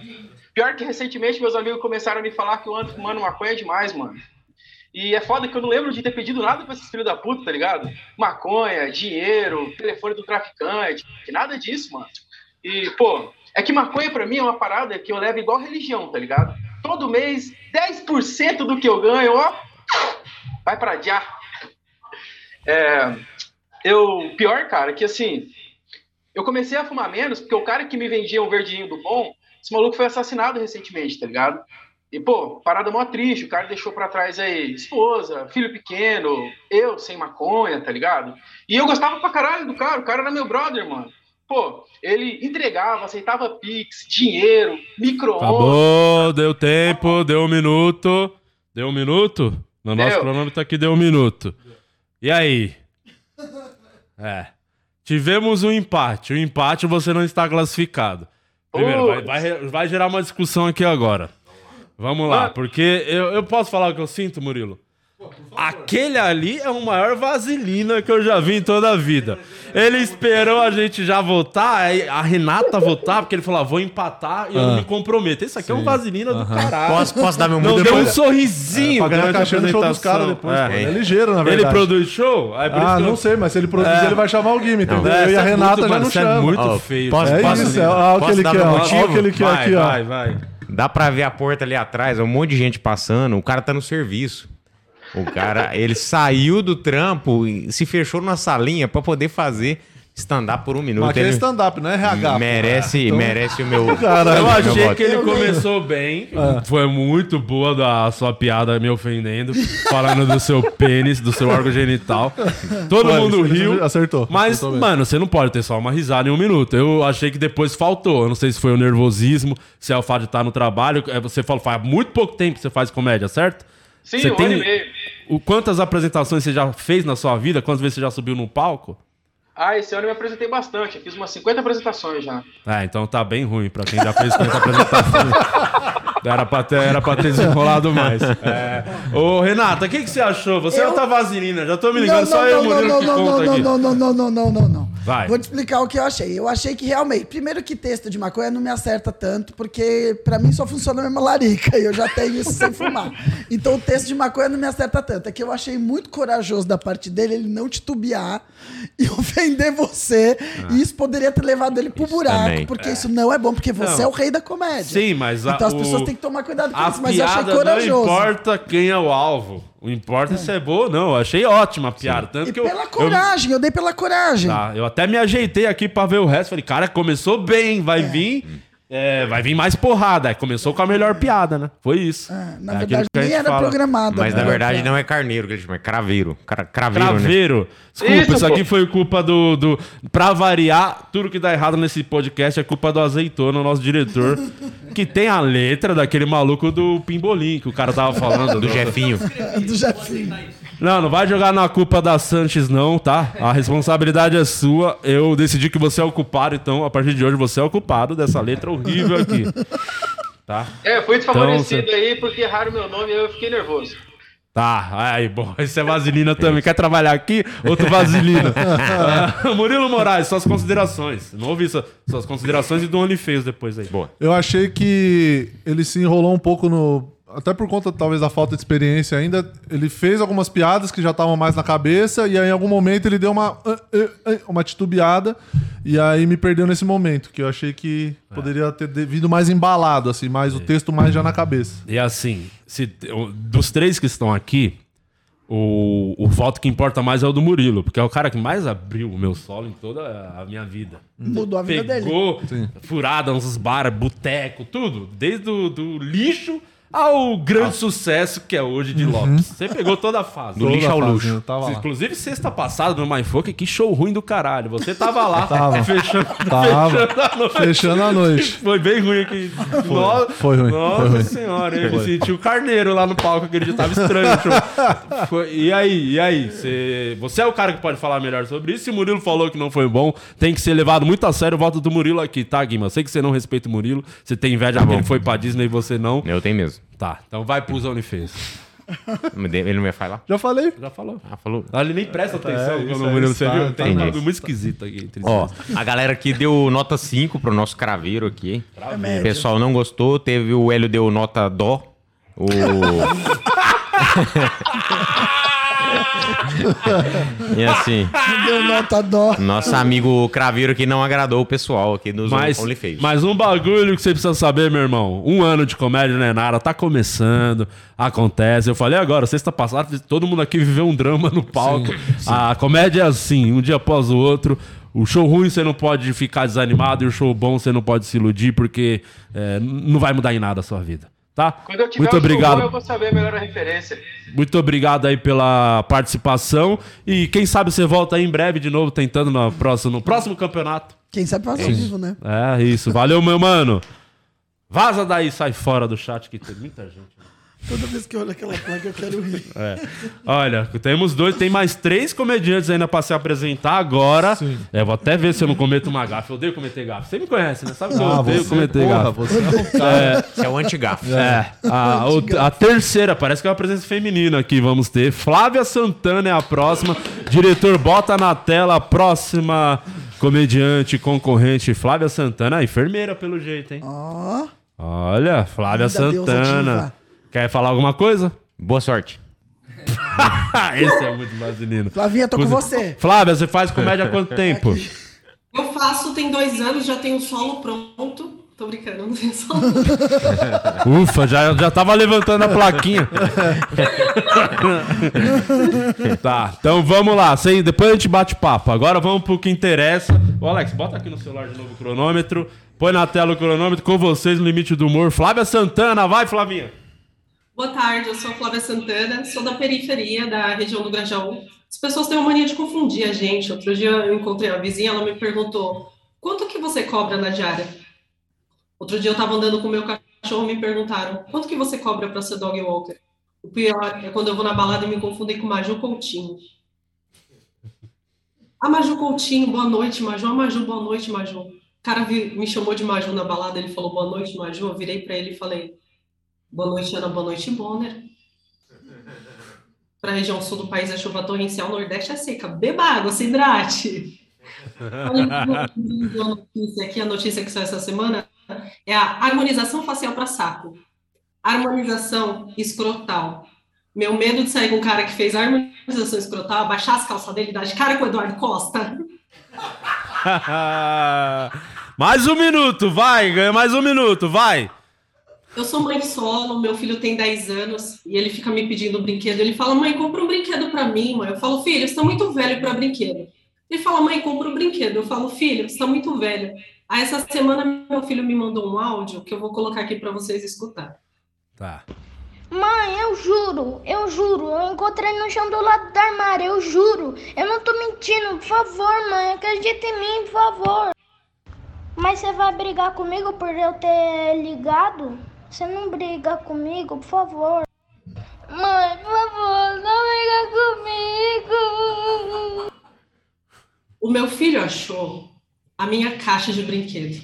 Pior que recentemente meus amigos começaram a me falar que eu ando fumando maconha demais, mano. E é foda que eu não lembro de ter pedido nada pra esses filhos da puta, tá ligado? Maconha, dinheiro, telefone do traficante, nada disso, mano. E, pô, é que maconha pra mim é uma parada que eu levo igual religião, tá ligado? Todo mês, 10% do que eu ganho, ó, vai pra já. É, eu, pior, cara, que assim, eu comecei a fumar menos porque o cara que me vendia um verdinho do bom, esse maluco foi assassinado recentemente, tá ligado? E, pô, parada mó triste, o cara deixou pra trás aí esposa, filho pequeno, eu sem maconha, tá ligado? E eu gostava pra caralho do cara, o cara era meu brother, mano. Pô, ele entregava, aceitava Pix, dinheiro, micro-ondas. Acabou, deu tempo, deu um minuto. Deu um minuto? No nosso Deu. cronômetro aqui deu um minuto. E aí? É. Tivemos um empate. O empate você não está classificado. Primeiro, vai, vai, vai gerar uma discussão aqui agora. Vamos lá, porque eu, eu posso falar o que eu sinto, Murilo? Aquele ali é o maior vaselina que eu já vi em toda a vida. Ele esperou a gente já votar, a Renata votar, porque ele falou: ah, vou empatar e eu não me comprometo. Esse aqui é um vaselina do caralho. Posso, posso dar meu Não mudo deu um sorrisinho Pra ganhar cachê no show dos caras depois. É. pô. É ligeiro, na Ele verdade. produz show? Aí por isso Ah, não sei, mas se ele produzir, É. ele vai chamar o Guime, entendeu? É, eu e a isso é Renata muito, já não isso é chama. muito Ó, feio. posso- É posso- isso, é, olha o que ele dar quer, olha motivo? o que ele quer vai, aqui, ó. vai, vai. Dá pra ver a porta ali atrás, um monte de gente passando. O cara tá no serviço. O cara, ele saiu do trampo e se fechou numa salinha pra poder fazer stand-up por um minuto. Mas aqui é Ele stand-up, não é RH. pô. merece, Então- merece o meu. Caralho. Eu meu achei voto. que ele começou bem. Foi muito boa da sua piada me ofendendo, falando do seu pênis, do seu órgão genital. Todo mundo riu. acertou, Mas, acertou mano, você não pode ter só uma risada em um minuto. Eu achei que depois faltou. Eu não sei se foi o nervosismo, se é o fato de estar no trabalho. É, Você falou, faz muito pouco tempo que você faz comédia, certo? Sim, Você um tem- ano e meio. O, quantas apresentações você já fez na sua vida? Quantas vezes você já subiu no palco? Ah, esse ano eu me apresentei bastante. Eu fiz umas 50 apresentações já. Ah, então tá bem ruim pra quem já fez 50 apresentações. Era pra ter, era pra ter desenrolado mais. É. Ô, Renata, o que, que você achou? Você Eu- é outra vaselina, já tô me Não, ligando, só eu e o não, Murilo não, que não, conta não, aqui. não, não, não, não, não, não, não. Vai. Vou te explicar o que eu achei. Eu achei que realmente, primeiro que texto de maconha não me acerta tanto, porque pra mim só funciona a mesma larica e eu já tenho isso sem fumar. Então o texto de maconha não me acerta tanto. É que eu achei muito corajoso da parte dele ele não titubear e ofender você. E isso poderia ter levado ele pro buraco, também. porque isso não é bom, porque você Não. é o rei da comédia. Sim, mas a- Então as o- pessoas têm que tomar cuidado com A isso, mas eu achei piada não corajoso. importa quem é o alvo. O importa é se é boa ou não. Eu achei ótima a piada. Tanto E que eu, pela eu, coragem, eu dei pela coragem. tá, eu até me ajeitei aqui pra ver o resto. Falei, cara, começou bem, vai vir. É, vai vir mais porrada. Começou com a melhor piada, né? Foi isso. É, na É verdade, nem era fala. programada. Mas né? na verdade não é carneiro que ele chama, é craveiro. Cra- Craveiro, né? Craveiro. Desculpa, isso, Isso, aqui foi culpa do, do. Pra variar, tudo que dá errado nesse podcast é culpa do Azeitona, nosso diretor. que tem a letra daquele maluco do Pimbolim, que o cara tava falando. Do Jefinho. Do Jefinho. Não, não vai jogar na culpa da Sanches, não, tá? A responsabilidade é sua. Eu decidi que você é o culpado, então a partir de hoje você é o culpado dessa letra horrível aqui. Tá? É, fui desfavorecido Então, aí porque erraram meu nome e eu fiquei nervoso. Tá, aí, bom, esse é Vaselina também. Quer trabalhar aqui? Outro Vaselina. Ah, Murilo Moraes, suas considerações. Não ouvi sua- suas considerações e do OnlyFans depois aí. Boa. Eu achei que ele se enrolou um pouco no. Até por conta, talvez, da falta de experiência ainda. Ele fez algumas piadas que já estavam mais na cabeça, e aí, em algum momento ele deu uma. ah, ah, ah, uma titubeada, e aí me perdeu nesse momento, que eu achei que poderia ter vindo mais embalado, assim, mais o texto mais já na cabeça. E assim, se, dos três que estão aqui, o, o voto que importa mais é o do Murilo, porque é o cara que mais abriu o meu solo em toda a minha vida. Mudou a vida dele. Pegou furada nos bar, boteco, tudo. Desde o do lixo ao grande sucesso que é hoje de Lopes. Você pegou toda a fase. Do lixo ao luxo. fase. Inclusive, sexta passada no MyFoca, que show ruim do caralho. Você tava lá, Tava. fechando, Tava. fechando a noite. Fechando a noite. Foi bem ruim aqui. Nossa, foi ruim, Nossa foi senhora, eu me senti o carneiro lá no palco, aquele dia tava estranho. Foi- e aí, e aí? Você, você é o cara que pode falar melhor sobre isso. Se o Murilo falou que não foi bom, tem que ser levado muito a sério o voto do Murilo aqui, tá, Guima? Eu sei que você não respeita o Murilo, você tem inveja porque ele foi pra Disney e você não. Eu tenho mesmo. Tá, então vai pros OnlyFans. Ele não ia falar? Já falei. Já falou. Ah, falou. Ele nem presta atenção isso quando o Murilo, você viu? Tá tudo muito esquisito aqui. entre Ó, a galera aqui deu nota 5 pro nosso craveiro aqui. médio. O pessoal não gostou. Teve o Hélio deu nota dó. O... e assim, Deu nota dó. nosso amigo craveiro aqui não agradou o pessoal aqui dos Mas, OnlyFans. mas um bagulho que você precisa saber, meu irmão. Um ano de comédia não é nada, tá começando, acontece. Eu falei agora, sexta passada, todo mundo aqui viveu um drama no palco. A comédia é assim, um dia após o outro. O show ruim você não pode ficar desanimado e o show bom você não pode se iludir, porque é, não vai mudar em nada a sua vida. Tá? Quando eu tiver Muito obrigado. bom, eu vou saber melhor a referência. Muito obrigado aí pela participação. E quem sabe você volta aí em breve de novo, tentando no próximo, no próximo campeonato. Quem sabe faz ao vivo, né? É isso. Valeu, meu mano. Vaza daí, sai fora do chat que tem muita gente. Toda vez que eu olho aquela placa, eu quero rir. Olha, temos dois, tem mais três comediantes ainda pra se apresentar agora. Sim. É, vou até ver se eu não cometo uma gafe. Eu odeio cometer gafe. Você me conhece, né? Sabe que eu Ah, odeio você, cometer porra, gafe. você é. Esse é o antigafo. É, a, o- a terceira, parece que é uma presença feminina aqui, vamos ter. Flávia Santana é a próxima. Diretor, bota na tela a próxima comediante, concorrente. Flávia Santana, enfermeira pelo jeito, hein? Ó, Olha, Flávia Ainda Deus Santana. Quer falar alguma coisa? Boa sorte. Esse é muito vaselino. Flavinha, tô com você. Flávia, você faz comédia há quanto tempo? Eu faço tem dois anos, já tenho o solo pronto. Tô brincando, não tenho solo. Ufa, já, já tava levantando a plaquinha. tá, então vamos lá. Sem, depois a gente bate papo. Agora vamos pro que interessa. Ô, Alex, bota aqui no celular de novo o cronômetro. Põe na tela o cronômetro com vocês no limite do humor. Flávia Santana, vai, Flavinha. Boa tarde, eu sou Flávia Santana, sou da periferia da região do Grajaú. As pessoas têm uma mania de confundir a gente. Outro dia eu encontrei uma vizinha, ela me perguntou: quanto que você cobra na diária? Outro dia eu estava andando com o meu cachorro e me perguntaram: quanto que você cobra para ser dog walker? O pior é quando eu vou na balada e me confundem com Maju Coutinho. A Maju Coutinho, boa noite, Maju. A Maju, boa noite, Maju. O cara me chamou de Maju na balada, ele falou boa noite, Maju. Eu virei para ele e falei: Boa noite, Ana. Boa noite, Bonner. Para a região sul do país é chuva torrencial, nordeste é seca. Beba água, se hidrate. Uma notícia aqui, a notícia que saiu essa semana é a harmonização facial para saco. Harmonização escrotal. Meu medo de sair com um cara que fez harmonização escrotal, baixar as calças dele e dar de cara com o Eduardo Costa. mais um minuto, vai. Ganha mais um minuto, vai. Eu sou mãe solo, meu filho tem 10 anos e ele fica me pedindo brinquedo. Ele fala, mãe, compra um brinquedo para mim, mãe. Eu falo, filho, você está muito velho para brinquedo. Ele fala, mãe, compra um brinquedo. Eu falo, filho, você está muito velho. Aí essa semana meu filho me mandou um áudio que eu vou colocar aqui para vocês escutar. Tá. Mãe, eu juro, eu juro, eu encontrei no chão do lado do armário, eu juro. Eu não tô mentindo, por favor, mãe, acredita em mim, por favor. Mas você vai brigar comigo por eu ter ligado? Você não briga comigo, por favor. Mãe, por favor, não briga comigo. O meu filho achou a minha caixa de brinquedo.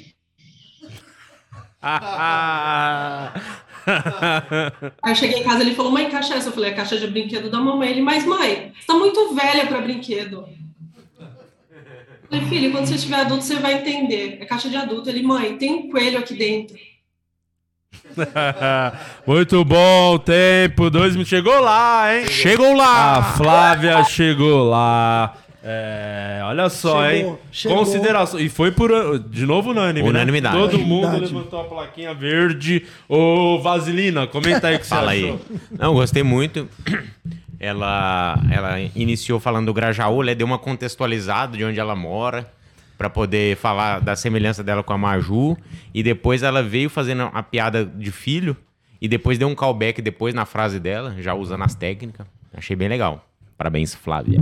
Aí eu cheguei em casa, ele falou, mãe, caixa é essa? Eu falei, é a caixa de brinquedo da mamãe. Ele, mas mãe, você tá muito velha para brinquedo. Eu falei, filho, quando você tiver adulto, você vai entender. É caixa de adulto. Ele, mãe, tem um coelho aqui dentro. Muito bom, tempo. Dois minutos. Chegou lá, hein? Chegou lá! A Flávia chegou lá. É, olha só, Chegou, hein? chegou. Consideração. E foi por de novo unânime. Unanimidade. Né? Todo mundo Unanimidade. levantou a plaquinha verde. Ô, Vaselina, comenta aí o que você Fala achou. aí. Não, gostei muito. Ela, ela iniciou falando do Grajaú, ela deu uma contextualizada de onde ela mora, pra poder falar da semelhança dela com a Maju. E depois ela veio fazendo a piada de filho. E depois deu um callback depois na frase dela, já usando as técnicas. Achei bem legal. Parabéns, Flávia.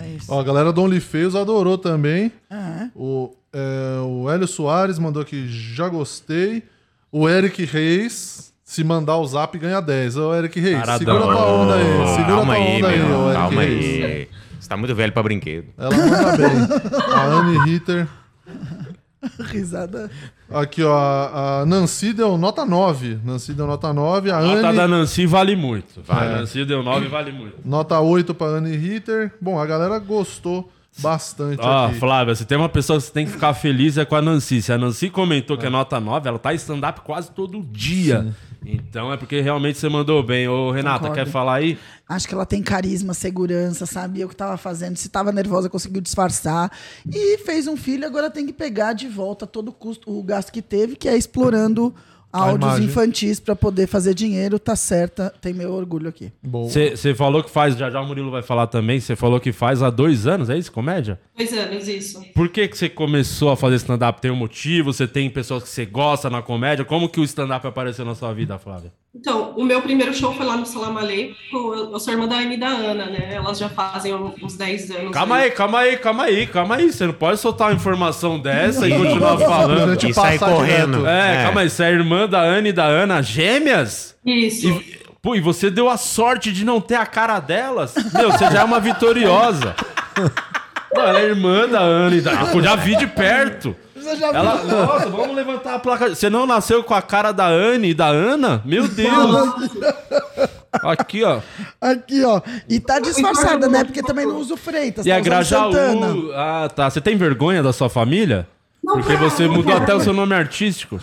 É isso. Ó, a galera do OnlyFeios adorou também. Ah, O, é, o Hélio Soares mandou aqui, já gostei. O Eric Reis, se mandar o zap, ganha 10. Ô, Eric Reis, Paradão. segura tua onda aí. Segura calma aí, onda aí, meu. ô Eric calma Reis. aí. Você tá muito velho pra brinquedo. Ela manda bem. A Anne Ritter. risada. Aqui, ó. A Nancy deu nota 9. Nancy deu nota 9. A A nota Anne, da Nancy vale muito. Vale. A Nancy deu 9 vale muito. nota 8 pra Anne Ritter. Bom, a galera gostou bastante Ó, aqui. Flávia, se tem uma pessoa que você tem que ficar feliz é com a Nancy. Se a Nancy comentou que é nota 9, ela tá em stand-up quase todo dia. Então é porque realmente você mandou bem. Ô, Renata, Concordo. quer falar aí? Acho que ela tem carisma, segurança, sabia o que tava fazendo. Se tava nervosa, conseguiu disfarçar. E fez um filho, agora tem que pegar de volta todo o custo, o gasto que teve, que é explorando áudios imagem. infantis para poder fazer dinheiro. Tá certa, tem meu orgulho aqui. Boa. Você falou que faz, já já o Murilo vai falar também, você falou que faz há dois anos, é isso, comédia? Dois anos, isso. Por que que você começou a fazer stand-up? Tem um motivo? Você tem pessoas que você gosta na comédia? Como que o stand-up apareceu na sua vida, Flávia? Então, o meu primeiro show foi lá no Salam Aleikum. Eu sou irmã da Anne e da Ana, né? Elas já fazem uns 10 anos. Calma aí, calma aí, calma aí, calma aí. Você não pode soltar uma informação dessa e continuar falando. E sai passar correndo. direto. É, calma aí, você é irmã da Anne e da Ana, gêmeas? Isso. E, pô, e você deu a sorte de não ter a cara delas? Meu, você já é uma vitoriosa. Pô, ela é irmã da Ana e da... Eu já vi de perto. Você já Ela, nossa, vamos levantar a placa. Você não nasceu com a cara da Anne e da Ana? Meu Deus. Aqui, ó. Aqui, ó. E tá disfarçada, né? Porque também não usa o Freitas. E tá a Grajaú. Santana. Ah, tá. Você tem vergonha da sua família? Porque você mudou até o seu nome artístico.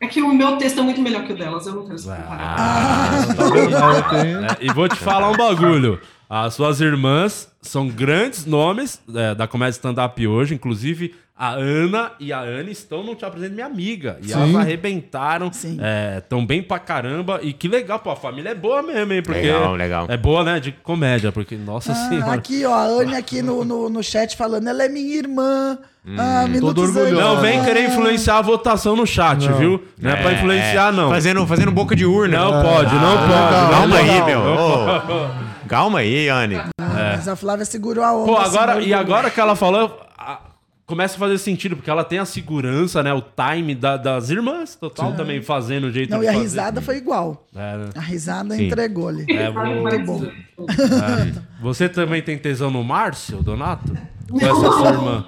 É que o meu texto é muito melhor que o delas, eu não quero se comparar. Ah, eu tenho- É, e vou te falar um bagulho. As suas irmãs são grandes nomes é, da comédia stand-up hoje. Inclusive, a Ana e a Anne estão no Te Apresento Minha Amiga. E Sim. elas arrebentaram. Sim. Estão bem pra caramba. E que legal, pô. A família é boa mesmo, hein? Porque Legal, legal. É boa, né? De comédia. Porque, nossa Ah, senhora. aqui, ó, a Anne aqui no, no, no chat falando, ela é minha irmã. ah, todo orgulhoso. antes. Não vem querer influenciar a votação no chat, viu? Não é, pra influenciar, não. Fazendo, fazendo boca de urna. Não pode, não Ah, pode. Calma não aí, meu. Calma aí, Anne. Mas a Flávia segurou a onda. Pô, agora, e agora que ela falou, começa a fazer sentido, porque ela tem a segurança, né? O time da- das irmãs, total, também fazendo o jeito Não, de e a fazer. risada foi igual. É, né? A risada Sim. entregou ali. É, Muito bom. é. Você também tem tesão no Márcio, Donato? Ou essa sua irmã?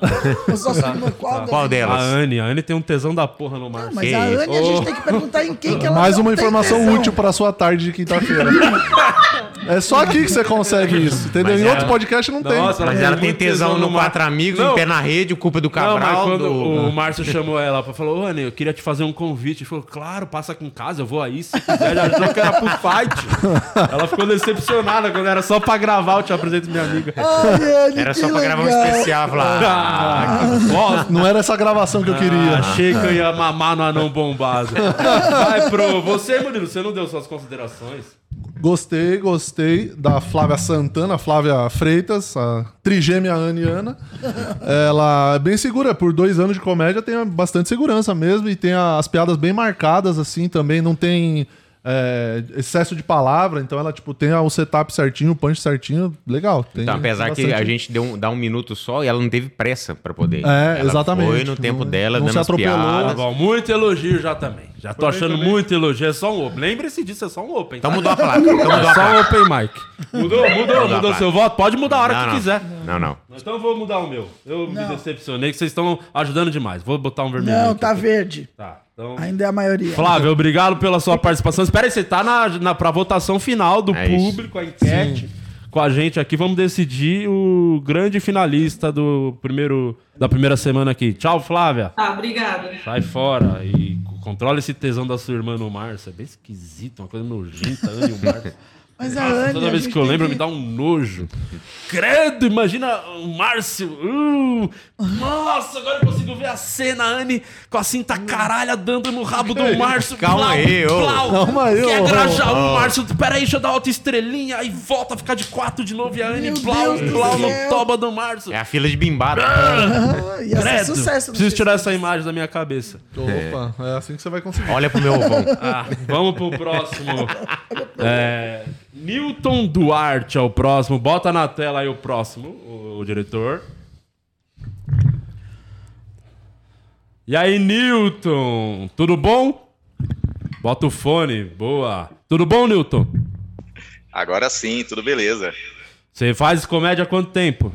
Sei uma- qual, Qual das- delas? A Anne. A Anne tem um tesão da porra no Márcio. Mas Que a? Anne, a gente tem que perguntar em quem que ela Mais não uma tem informação útil pra sua tarde de quinta-feira. é só aqui que você consegue isso, entendeu? Mas em ela- outro podcast não tem. Nossa, Mas tem ela tem tesão no Mar- Quatro Amigos, Não. em pé na rede, o culpa do Não, mas Cabral. quando do... o Márcio chamou ela, falou, ô, Anne, eu queria te fazer um convite. Ele falou, claro, passa aqui em casa, eu vou aí. Se quiser, já achou que era pro fight. ela ficou decepcionada quando era só pra gravar, eu te apresento minha amiga. Ai, Anne, Era que só pra gravar um Falar, Ah. Não era essa gravação que eu queria. Achei que eu ia mamar no anão bombado. Vai pro. Você, Murilo, você não deu suas considerações. Gostei, gostei da Flávia Santana, Flávia Freitas, a trigêmea Aniana. Ela é bem segura, por dois anos de comédia tem bastante segurança mesmo e tem as piadas bem marcadas, assim, também não tem é, excesso de palavra, então ela, tipo, tem o setup certinho, o punch certinho, legal. Tem Então, apesar que bastante- a gente deu um, dá um minuto só e ela não teve pressa pra poder. É, ela exatamente. Foi no tempo Não- dela, não dando se as atropelou. Tá piadas. bom, muito elogio já também. Já tô Foi achando também. muito elogio. É só um open. Lembre-se disso, é só um open. Então mudou a placa. Então mudou É a só um placa. open mic. Mudou, mudou, mudou placa. seu voto? Pode mudar a hora Não, que não. quiser. Não, não. Então eu vou mudar o meu. Eu me decepcionei que vocês estão ajudando demais. Vou botar um vermelho. Não, aqui. tá verde. Tá, então... Ainda é a maioria. Flávio, obrigado pela sua participação. Espera aí, você tá na, na, pra votação final do É isso. público, a enquete. Com a gente aqui, vamos decidir o grande finalista do primeiro, da primeira semana aqui. Tchau, Flávia. Tá, obrigada. Sai fora e controla esse tesão da sua irmã no Márcio. É bem esquisito, uma coisa nojenta, Ana e o Márcio. Mas a Nossa, Anne, toda a vez que eu lembro, que- me dá um nojo. Credo, imagina o Márcio. Uh, nossa, agora eu consigo ver a cena, a Anne com a cinta caralha dando no rabo do Márcio. Calma Plau, aí, ô. plau. Calma aí, Quer ô. grajar o Márcio. Pera aí, deixa eu dar outra estrelinha. Aí volta a ficar de quatro de novo e a Anne Deus do plau no toba do Márcio. É a fila de bimbada. Ah, ia ser Credo. sucesso. Preciso tirar essa imagem da minha cabeça. Opa, é assim que você vai conseguir. Olha pro meu ovão. Ah, vamos pro próximo. É, Newton Duarte é o próximo. Bota na tela aí o próximo, o, o diretor. E aí, Newton? Tudo bom? Bota o fone. Boa. Tudo bom, Newton? Agora sim, tudo beleza. Você faz comédia há quanto tempo?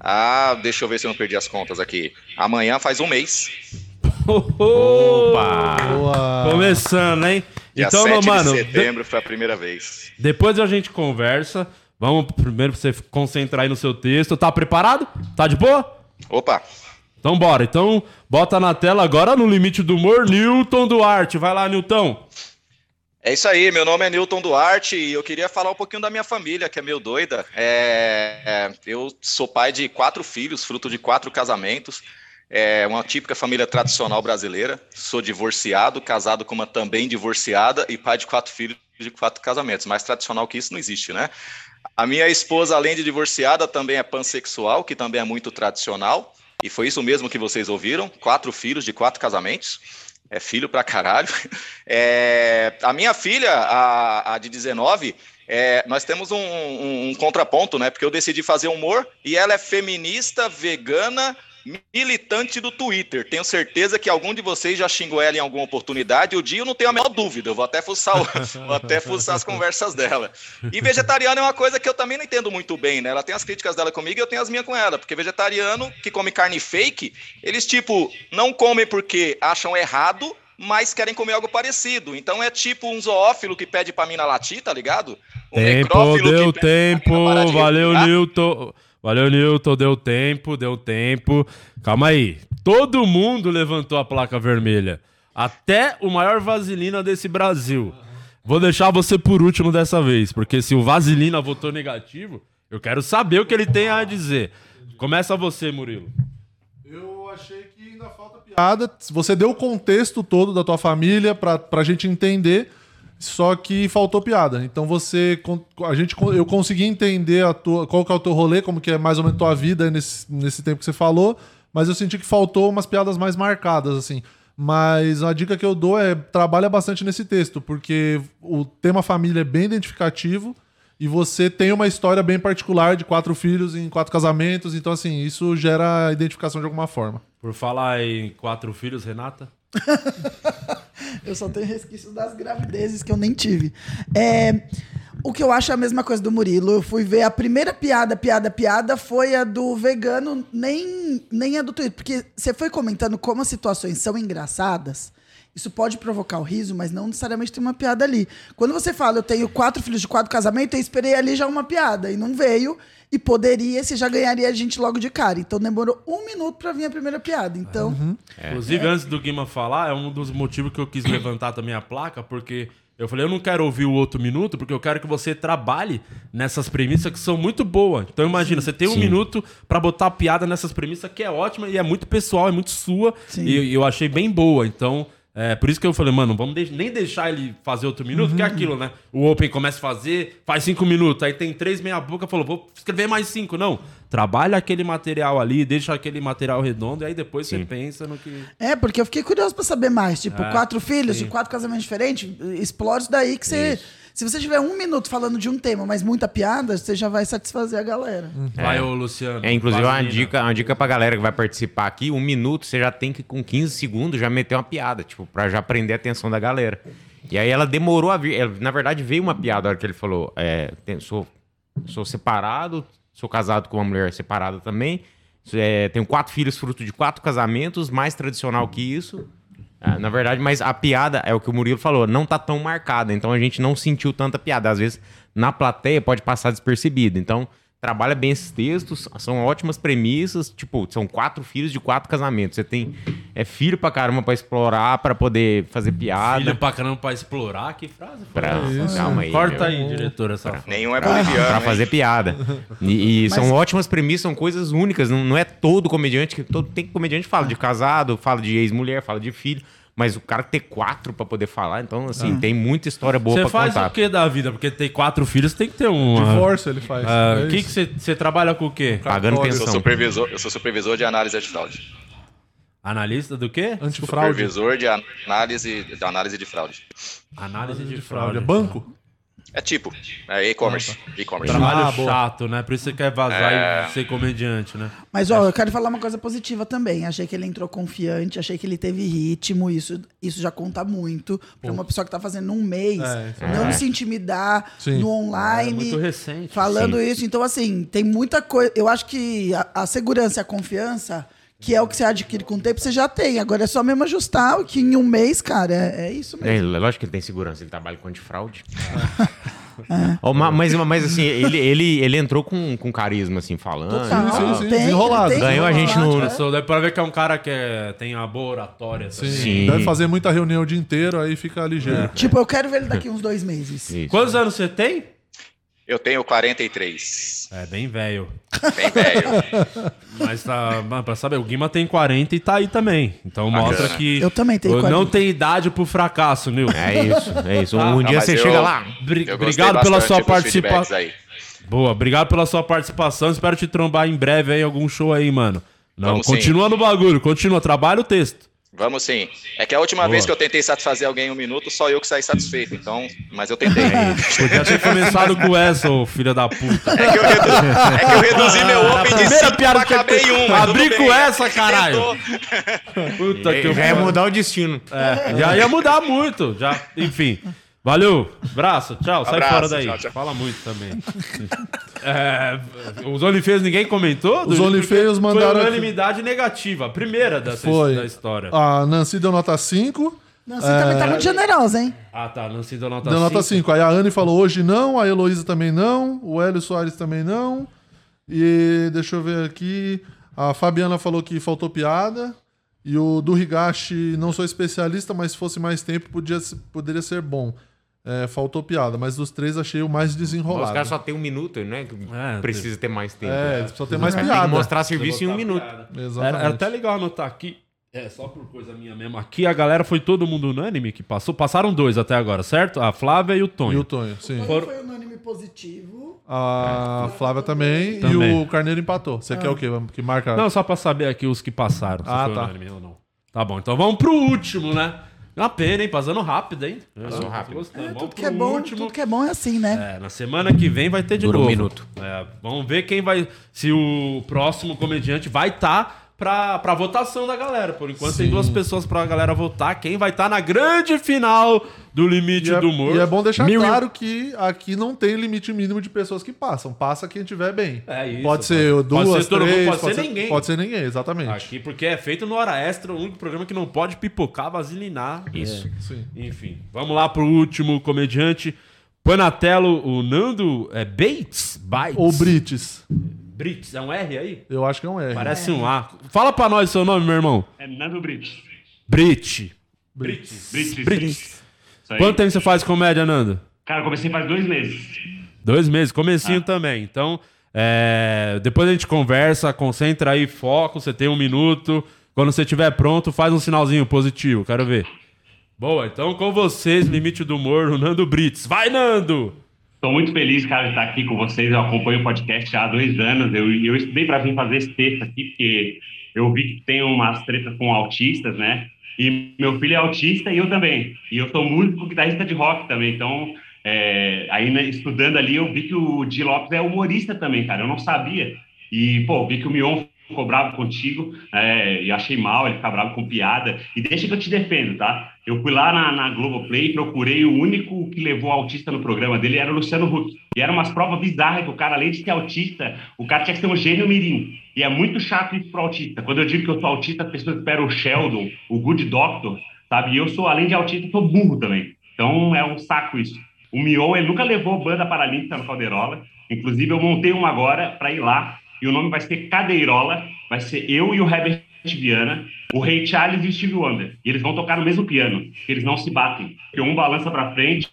Ah, deixa eu ver se eu não perdi as contas aqui. Amanhã faz um mês. Opa! Boa. Começando, hein? Dia então, 7 mano, de de- setembro foi a primeira vez. depois a gente conversa. Vamos primeiro você concentrar aí no seu texto. Tá preparado? Tá de boa? Opa, Então bora. Então bota na tela agora no limite do humor, Newton Duarte. Vai lá, Newton. é isso aí. Meu nome é Newton Duarte e eu queria falar um pouquinho da minha família, que é meio doida. É, é, eu sou pai de quatro filhos, fruto de quatro casamentos. É uma típica família tradicional brasileira. Sou divorciado, casado com uma também divorciada e pai de quatro filhos de quatro casamentos. Mais tradicional que isso não existe, né? A minha esposa, além de divorciada, também é pansexual, que também é muito tradicional. E foi isso mesmo que vocês ouviram: quatro filhos de quatro casamentos. É filho pra caralho. É, a minha filha, a, a de 19, é, nós temos um, um- um contraponto, né? Porque eu decidi fazer humor e ela é feminista, vegana, militante do Twitter. Tenho certeza que algum de vocês já xingou ela em alguma oportunidade. O dia eu não tenho a menor dúvida. Eu vou até fuçar, vou até fuçar as conversas dela. E vegetariano é uma coisa que eu também não entendo muito bem, né? Ela tem as críticas dela comigo e eu tenho as minhas com ela. Porque vegetariano que come carne fake, eles, tipo, não comem porque acham errado, mas querem comer algo parecido. Então é tipo um zoófilo que pede pra mina latir, tá ligado? Um Tempo, deu tempo. Valeu. Newton. Valeu, Newton. Deu tempo, deu tempo. Calma aí. Todo mundo levantou a placa vermelha. Até o maior vaselina desse Brasil. Vou deixar você por último dessa vez, porque se o Vaselina votou negativo, eu quero saber o que ele tem a dizer. Começa você, Murilo. Eu achei que ainda falta piada. Você deu o contexto todo da tua família pra, pra gente entender, só que faltou piada. Então você. A gente, eu consegui entender a tua, qual que é o teu rolê, como que é mais ou menos tua vida nesse, nesse tempo que você falou, mas eu senti que faltou umas piadas mais marcadas, assim. Mas a dica que eu dou é trabalha bastante nesse texto, porque o tema família é bem identificativo. E você tem uma história bem particular de quatro filhos em quatro casamentos, então assim, isso gera identificação de alguma forma. Por falar em quatro filhos, Renata. Eu só tenho resquícios das gravidezes que eu nem tive. É, o que eu acho é a mesma coisa do Murilo. Eu fui ver a primeira piada, piada, piada, foi a do vegano, nem, nem a do Twitter. Porque você foi comentando como as situações são engraçadas. Isso pode provocar o riso, mas não necessariamente tem uma piada ali. Quando você fala, eu tenho quatro filhos de quatro casamentos, eu esperei ali já uma piada. E não veio. E poderia, você já ganharia a gente logo de cara. Então demorou um minuto pra vir a primeira piada. Então. Inclusive, antes do Guima falar, é um dos motivos que eu quis levantar também a placa, porque eu falei, eu não quero ouvir o outro minuto, porque eu quero que você trabalhe nessas premissas que são muito boas. Então imagina, você tem um minuto pra botar a piada nessas premissas que é ótima e é muito pessoal, é muito sua. Sim. E eu achei bem boa. Então, É, por isso que eu falei, mano, vamos de- nem deixar ele fazer outro minuto, Uhum. que é aquilo, né? O Open começa a fazer, faz cinco minutos, aí tem três meia boca, falou, vou escrever mais cinco. Não, trabalha aquele material ali, deixa aquele material redondo, e aí depois você pensa no que... É, porque eu fiquei curioso pra saber mais. Tipo, É, quatro filhos sim. de quatro casamentos diferentes, explore isso daí que você. Se você tiver um minuto falando de um tema, mas muita piada, você já vai satisfazer a galera. Vai, ô Luciano. É, inclusive, uma Vaselina. dica, uma dica pra galera que vai participar aqui: um minuto você já tem que, com 15 segundos, já meter uma piada, tipo, pra já prender a atenção da galera. E aí ela demorou a vir. ela, na verdade, veio uma piada a hora que ele falou: é, tem- sou, sou separado, sou casado com uma mulher separada também. é, tenho quatro filhos fruto de quatro casamentos, mais tradicional que isso. Ah, na verdade, mas a piada é o que o Murilo falou, não tá tão marcada, então a gente não sentiu tanta piada. Às vezes, na plateia pode passar despercebido. Então, trabalha bem esses textos, são ótimas premissas, tipo, são quatro filhos de quatro casamentos. Você tem é filho pra caramba pra explorar, pra poder fazer piada. Filho pra caramba pra explorar, que frase foi Pra- essa? calma aí, Corta meu. aí, diretor, essa frase. Nenhum é Pra, boliviano. pra fazer piada. E, e são Mas- ótimas premissas, são coisas únicas. Não, não é todo comediante que. Todo, tem comediante que fala de casado, fala de ex-mulher, fala de filho. Mas o cara ter quatro pra poder falar, então, assim, tem muita história boa Você pra faz contar. o que da vida? Porque tem quatro filhos, tem que ter um... Divórcio ele faz. Ah, É O que que você você trabalha com o quê? Pagando Cartório. Eu sou, pensão. supervisor, eu sou supervisor de análise de fraude. Analista do quê? Antifraude. Supervisor de análise, de análise de fraude. Análise de Fraude. fraude. É banco? É tipo, é e-commerce. E-commerce. Trabalho Ah, boa. chato, né? Por isso você quer vazar É. e ser comediante, né? Mas, ó, eu quero falar uma coisa positiva também. Achei que ele entrou confiante, achei que ele teve ritmo, isso, isso já conta muito. Pra uma pessoa que tá fazendo um mês, É, isso não se intimidar Sim. no É online. muito recente. falando isso. Então, assim, tem muita coisa. Eu acho que a, a segurança e a confiança, que é o que você adquire com o tempo, você já tem. Agora é só mesmo ajustar, que em um mês, cara, é, é isso É, mesmo. lógico que ele tem segurança, ele trabalha com antifraude. Ó, ma- mas, mas assim, ele, ele, ele entrou com, com carisma, assim, falando. Total. sim, sim, Tem, desenrolado. tem Ganhou a gente no- é. Só dá pra ver que é um cara que é- tem a boa oratória. Sim. também. Sim. Deve fazer muita reunião o dia inteiro, aí fica ligeiro. Tipo, eu quero ver ele daqui uns dois meses. Isso. Quantos anos você tem? Eu tenho 43. É, bem velho. Bem velho. Mas tá, pra saber, o Guima tem 40 e tá aí também. Então mostra Bacana. que Eu também tenho não 40. tem idade pro fracasso, Nil. É isso, é isso. Um, Ah, um Não, dia você eu- chega lá. Bri- obrigado pela sua participação. aí. Boa, obrigado pela sua participação. Espero te trombar em breve aí em algum show aí, mano. Não, Vamos sim. continua no bagulho, continua, trabalha o texto. Vamos sim. É que a última Boa. vez que eu tentei satisfazer alguém em um minuto, só eu que saí satisfeito. Então, mas eu tentei. É Podia ter começado com essa, ô filha da puta. que eu, redu... é que eu reduzi meu Era a open de primeira 5 piada pra que eu caber em um. mas Abri com bem. essa, caralho. Puta que Já ia mudar o destino. É, já ia mudar muito. Já, enfim. Valeu, abraço, tchau, sai Abraço, fora daí. tchau, tchau. Fala muito também. É, os OnlyFans ninguém comentou? Os OnlyFans mandaram Foi aqui. unanimidade negativa, a primeira dessa Foi. da história. A Nancy deu nota 5. Não, você também tá muito generosa, hein? Ah, tá, se deu nota Deu nota cinco. 5. Aí a Anne falou hoje não, a Heloísa também não, o Hélio Soares também não. E deixa eu ver aqui. A Fabiana falou que faltou piada. E o do Higashi, não sou especialista, mas se fosse mais tempo, podia, poderia ser bom. É, faltou piada, mas dos três achei o mais Os desenrolado. caras só tem um minuto, né? Que É, precisa ter mais tempo. É, precisa ter mais Tem que piada. mostrar serviço em um minuto. Exatamente. Era, era até legal anotar aqui. É, só por coisa minha mesmo. Aqui a galera foi todo mundo unânime que passou. Passaram dois até agora, certo? A Flávia e o Tonho. E o Tonho, sim. Foram- Foi unânime positivo. A Flávia também, Também. E o Carneiro empatou. Você quer o quê? Que marca. Não, só pra saber aqui os que passaram. Se Ah, foi tá. unânime ou não. Tá bom, então vamos pro último, né? Uma pena, hein? Passando rápido, hein? Passou rápido. Vamos Tudo que é bom, último. tudo que é bom é assim, né? É, na semana que vem vai ter de Dura um novo. minuto. É, vamos ver quem vai. Se o próximo comediante vai estar pra, pra votação da galera. Por enquanto tem Sim. duas pessoas pra galera votar. Quem vai estar na grande final do Limite E é, do Humor. e é bom deixar Mil e- claro que aqui não tem limite mínimo de pessoas que passam. Passa quem estiver bem. É isso, Pode ser pode- duas, pode ser todo mundo, três, pode ser ninguém. Pode ser ninguém, exatamente. Aqui, porque é feito no Hora Extra, o único programa que não pode pipocar, vasilinar. Isso. Sim. Enfim, vamos lá pro último comediante. Põe na tela o Nando é, Bates? Bates. Ou Brites. Brits, é um R aí? Eu acho que é um R. Parece um A. Fala pra nós seu nome, meu irmão. É Nando Brits. Brit. Brits. Brits. Brits. Quanto tempo você faz comédia, Nando? Cara, eu comecei faz dois meses. Dois meses, comecinho também. Então, é, depois a gente conversa, concentra aí, foco, você tem um minuto. Quando você estiver pronto, faz um sinalzinho positivo, quero ver. Boa, então com vocês, Limite do Humor, o Nando Brits. Vai, Nando! Estou muito feliz, cara, de estar aqui com vocês. Eu acompanho o podcast há dois anos. Eu, eu estudei para vir fazer esse texto aqui, porque eu vi que tem umas tretas com autistas, né? E meu filho é autista e eu também. E eu sou músico, guitarrista de rock também. Então, é, aí né, estudando ali, eu vi que o Di Lopes é humorista também, cara. Eu não sabia. E, pô, vi que o Mion ficou bravo contigo, é, e achei mal ele ficar bravo com piada. E deixa que eu te defendo, tá? Eu fui lá na, na Globoplay procurei o único que levou autista no programa dele, era o Luciano Huck. E eram umas provas bizarras que o cara, além de ser autista, o cara tinha que ser um gênio mirim. E é muito chato isso pro autista. Quando eu digo que eu sou autista, as pessoas esperam o Sheldon, o Good Doctor, sabe? E eu sou, além de autista, sou burro também. Então é um saco isso. O Mion, ele nunca levou banda paralímpica no Calderola. Inclusive, eu montei uma agora para ir lá. E o nome vai ser Cadeirola. Vai ser eu e o Herbert Viana, o Ray Charles e o Steve Wonder. E eles vão tocar no mesmo piano. Eles não se batem. Porque um balança para frente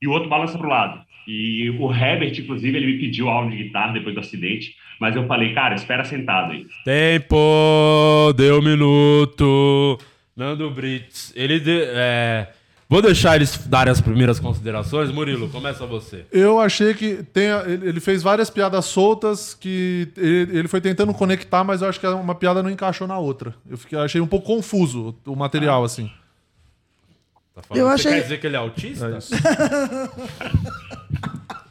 e o outro balança para o lado. E o Herbert, inclusive, ele me pediu aula de guitarra depois do acidente. Mas eu falei, cara, espera sentado aí. Tempo, deu um minuto. Nando Brits, ele de- é, Vou deixar eles darem as primeiras considerações. Murilo, começa você. Eu achei que tem, ele fez várias piadas soltas que ele, foi tentando conectar, mas eu acho que uma piada não encaixou na outra. Eu fiquei, achei um pouco confuso o material, assim. Tá falando- Eu Você achei- quer dizer que ele é autista?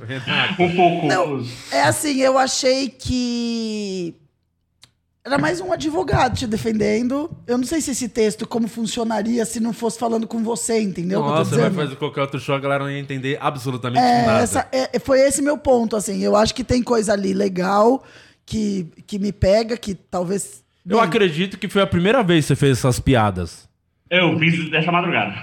Renato. Um pouco. Não, é assim, eu achei que. Era mais um advogado te defendendo. Eu não sei se esse texto, como funcionaria se não fosse falando com você, entendeu? Nossa, vai dizendo? fazer qualquer outro show, a galera não ia entender absolutamente É, nada. essa- é, foi esse meu ponto, assim. Eu acho que tem coisa ali legal que, que me pega, que talvez. Eu acredito que foi a primeira vez que você fez essas piadas. Eu fiz dessa madrugada.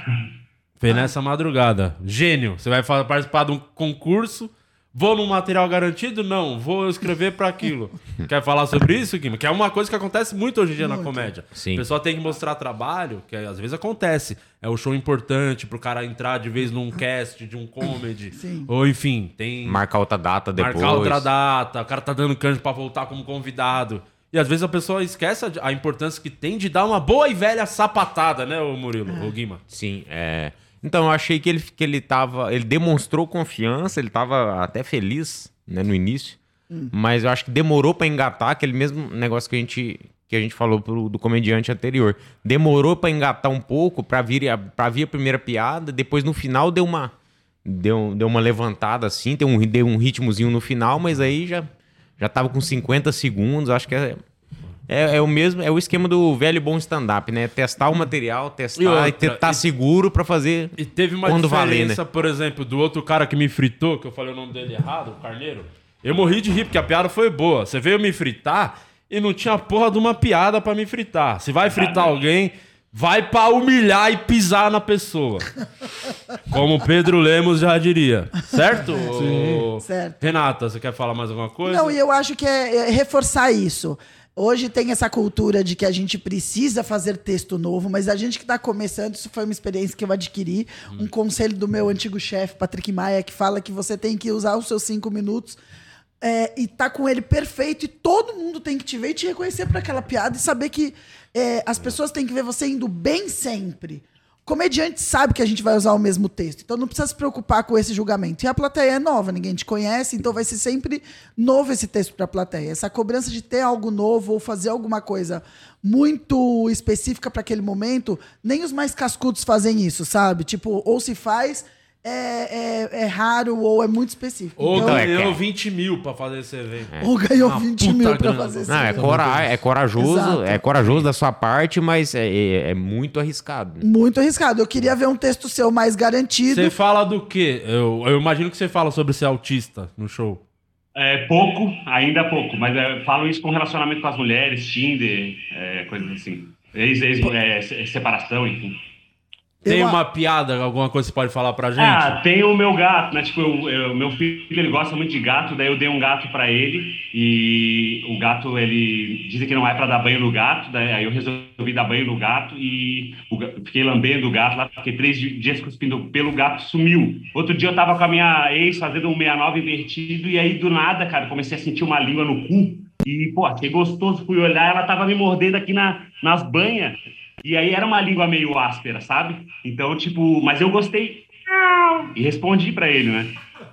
Foi nessa madrugada. Gênio. Você vai participar de um concurso. Vou num material garantido? Não. Vou escrever pra aquilo. Quer falar sobre isso, Guima? Que é uma coisa que acontece muito hoje em dia na comédia. Sim. O pessoal tem que mostrar trabalho, que às vezes acontece. É o show importante pro cara entrar de vez num cast de um comedy. Sim. Ou enfim, tem. Marcar outra data depois. Marcar outra data, o cara tá dando canja pra voltar como convidado. E às vezes a pessoa esquece a, importância que tem de dar uma boa e velha sapatada, né, ô Murilo, ô Guima? Sim, é. Então, eu achei que ele, que ele tava. Ele demonstrou confiança, ele tava até feliz, né, no início. Mas eu acho que demorou pra engatar aquele mesmo negócio que a gente, que a gente falou pro, do comediante anterior. Demorou pra engatar um pouco pra vir, a, pra vir a primeira piada, depois no final deu uma. Deu, deu uma levantada assim, deu um, deu um ritmozinho no final, mas aí já, já tava com 50 segundos. Acho que é, é, é o mesmo, é o esquema do velho e bom stand-up, né? Testar o material, testar E e, outra, tentar e- seguro pra fazer E teve uma quando diferença, valer, né? por exemplo, do outro cara que me fritou, que eu falei o nome dele errado, o Carneiro. Eu morri de rir, porque a piada foi boa. Você veio me fritar e não tinha porra de uma piada pra me fritar. Se vai fritar alguém, vai pra humilhar e pisar na pessoa. Como o Pedro Lemos já diria. Certo? Ô, Certo. Renata, você quer falar mais alguma coisa? Não, e eu acho que é, é reforçar isso. Hoje tem essa cultura de que a gente precisa fazer texto novo, mas a gente que está começando, isso foi uma experiência que eu adquiri. Um conselho do meu antigo chefe, Patrick Maia, que fala que você tem que usar os seus cinco minutos é, e tá com ele perfeito, e todo mundo tem que te ver e te reconhecer para aquela piada e saber que é, as pessoas têm que ver você indo bem sempre. Comediante sabe que a gente vai usar o mesmo texto, então não precisa se preocupar com esse julgamento. E a plateia é nova, ninguém te conhece, então vai ser sempre novo esse texto para a plateia. Essa cobrança de ter algo novo ou fazer alguma coisa muito específica para aquele momento, nem os mais cascudos fazem isso, sabe? Tipo, ou se faz, é, é, é raro ou é muito específico. Ou Então- ganhou 20 mil pra fazer esse evento. Ou ganhou Uma 20 puta mil pra grana. fazer esse Não, é, evento. cora é corajoso, Exato. é corajoso da sua parte, mas é, é- é muito arriscado. Muito arriscado. Eu queria ver um texto seu mais garantido. Você fala do quê? Eu, eu imagino que você fala sobre ser autista no show. É pouco, ainda pouco, mas é, falo isso com relacionamento com as mulheres, Tinder, é, coisas assim. Ex, ex, é, se- separação, enfim. Tem uma piada, alguma coisa que você pode falar pra gente? Ah, tem o meu gato, né? Tipo, eu, eu- meu filho, ele gosta muito de gato, daí eu dei um gato pra ele e o gato, ele dizem que não é pra dar banho no gato, daí aí eu resolvi dar banho no gato e o fiquei lambendo o gato lá, fiquei três di- dias cuspindo pelo, o gato sumiu. Outro dia eu tava com a minha ex fazendo um 69 invertido e aí do nada, cara, comecei a sentir uma língua no cu e, pô, achei gostoso, fui olhar, ela tava me mordendo aqui na, nas banhas. E aí era uma língua meio áspera, sabe? Então, tipo, mas eu gostei e respondi pra ele, né?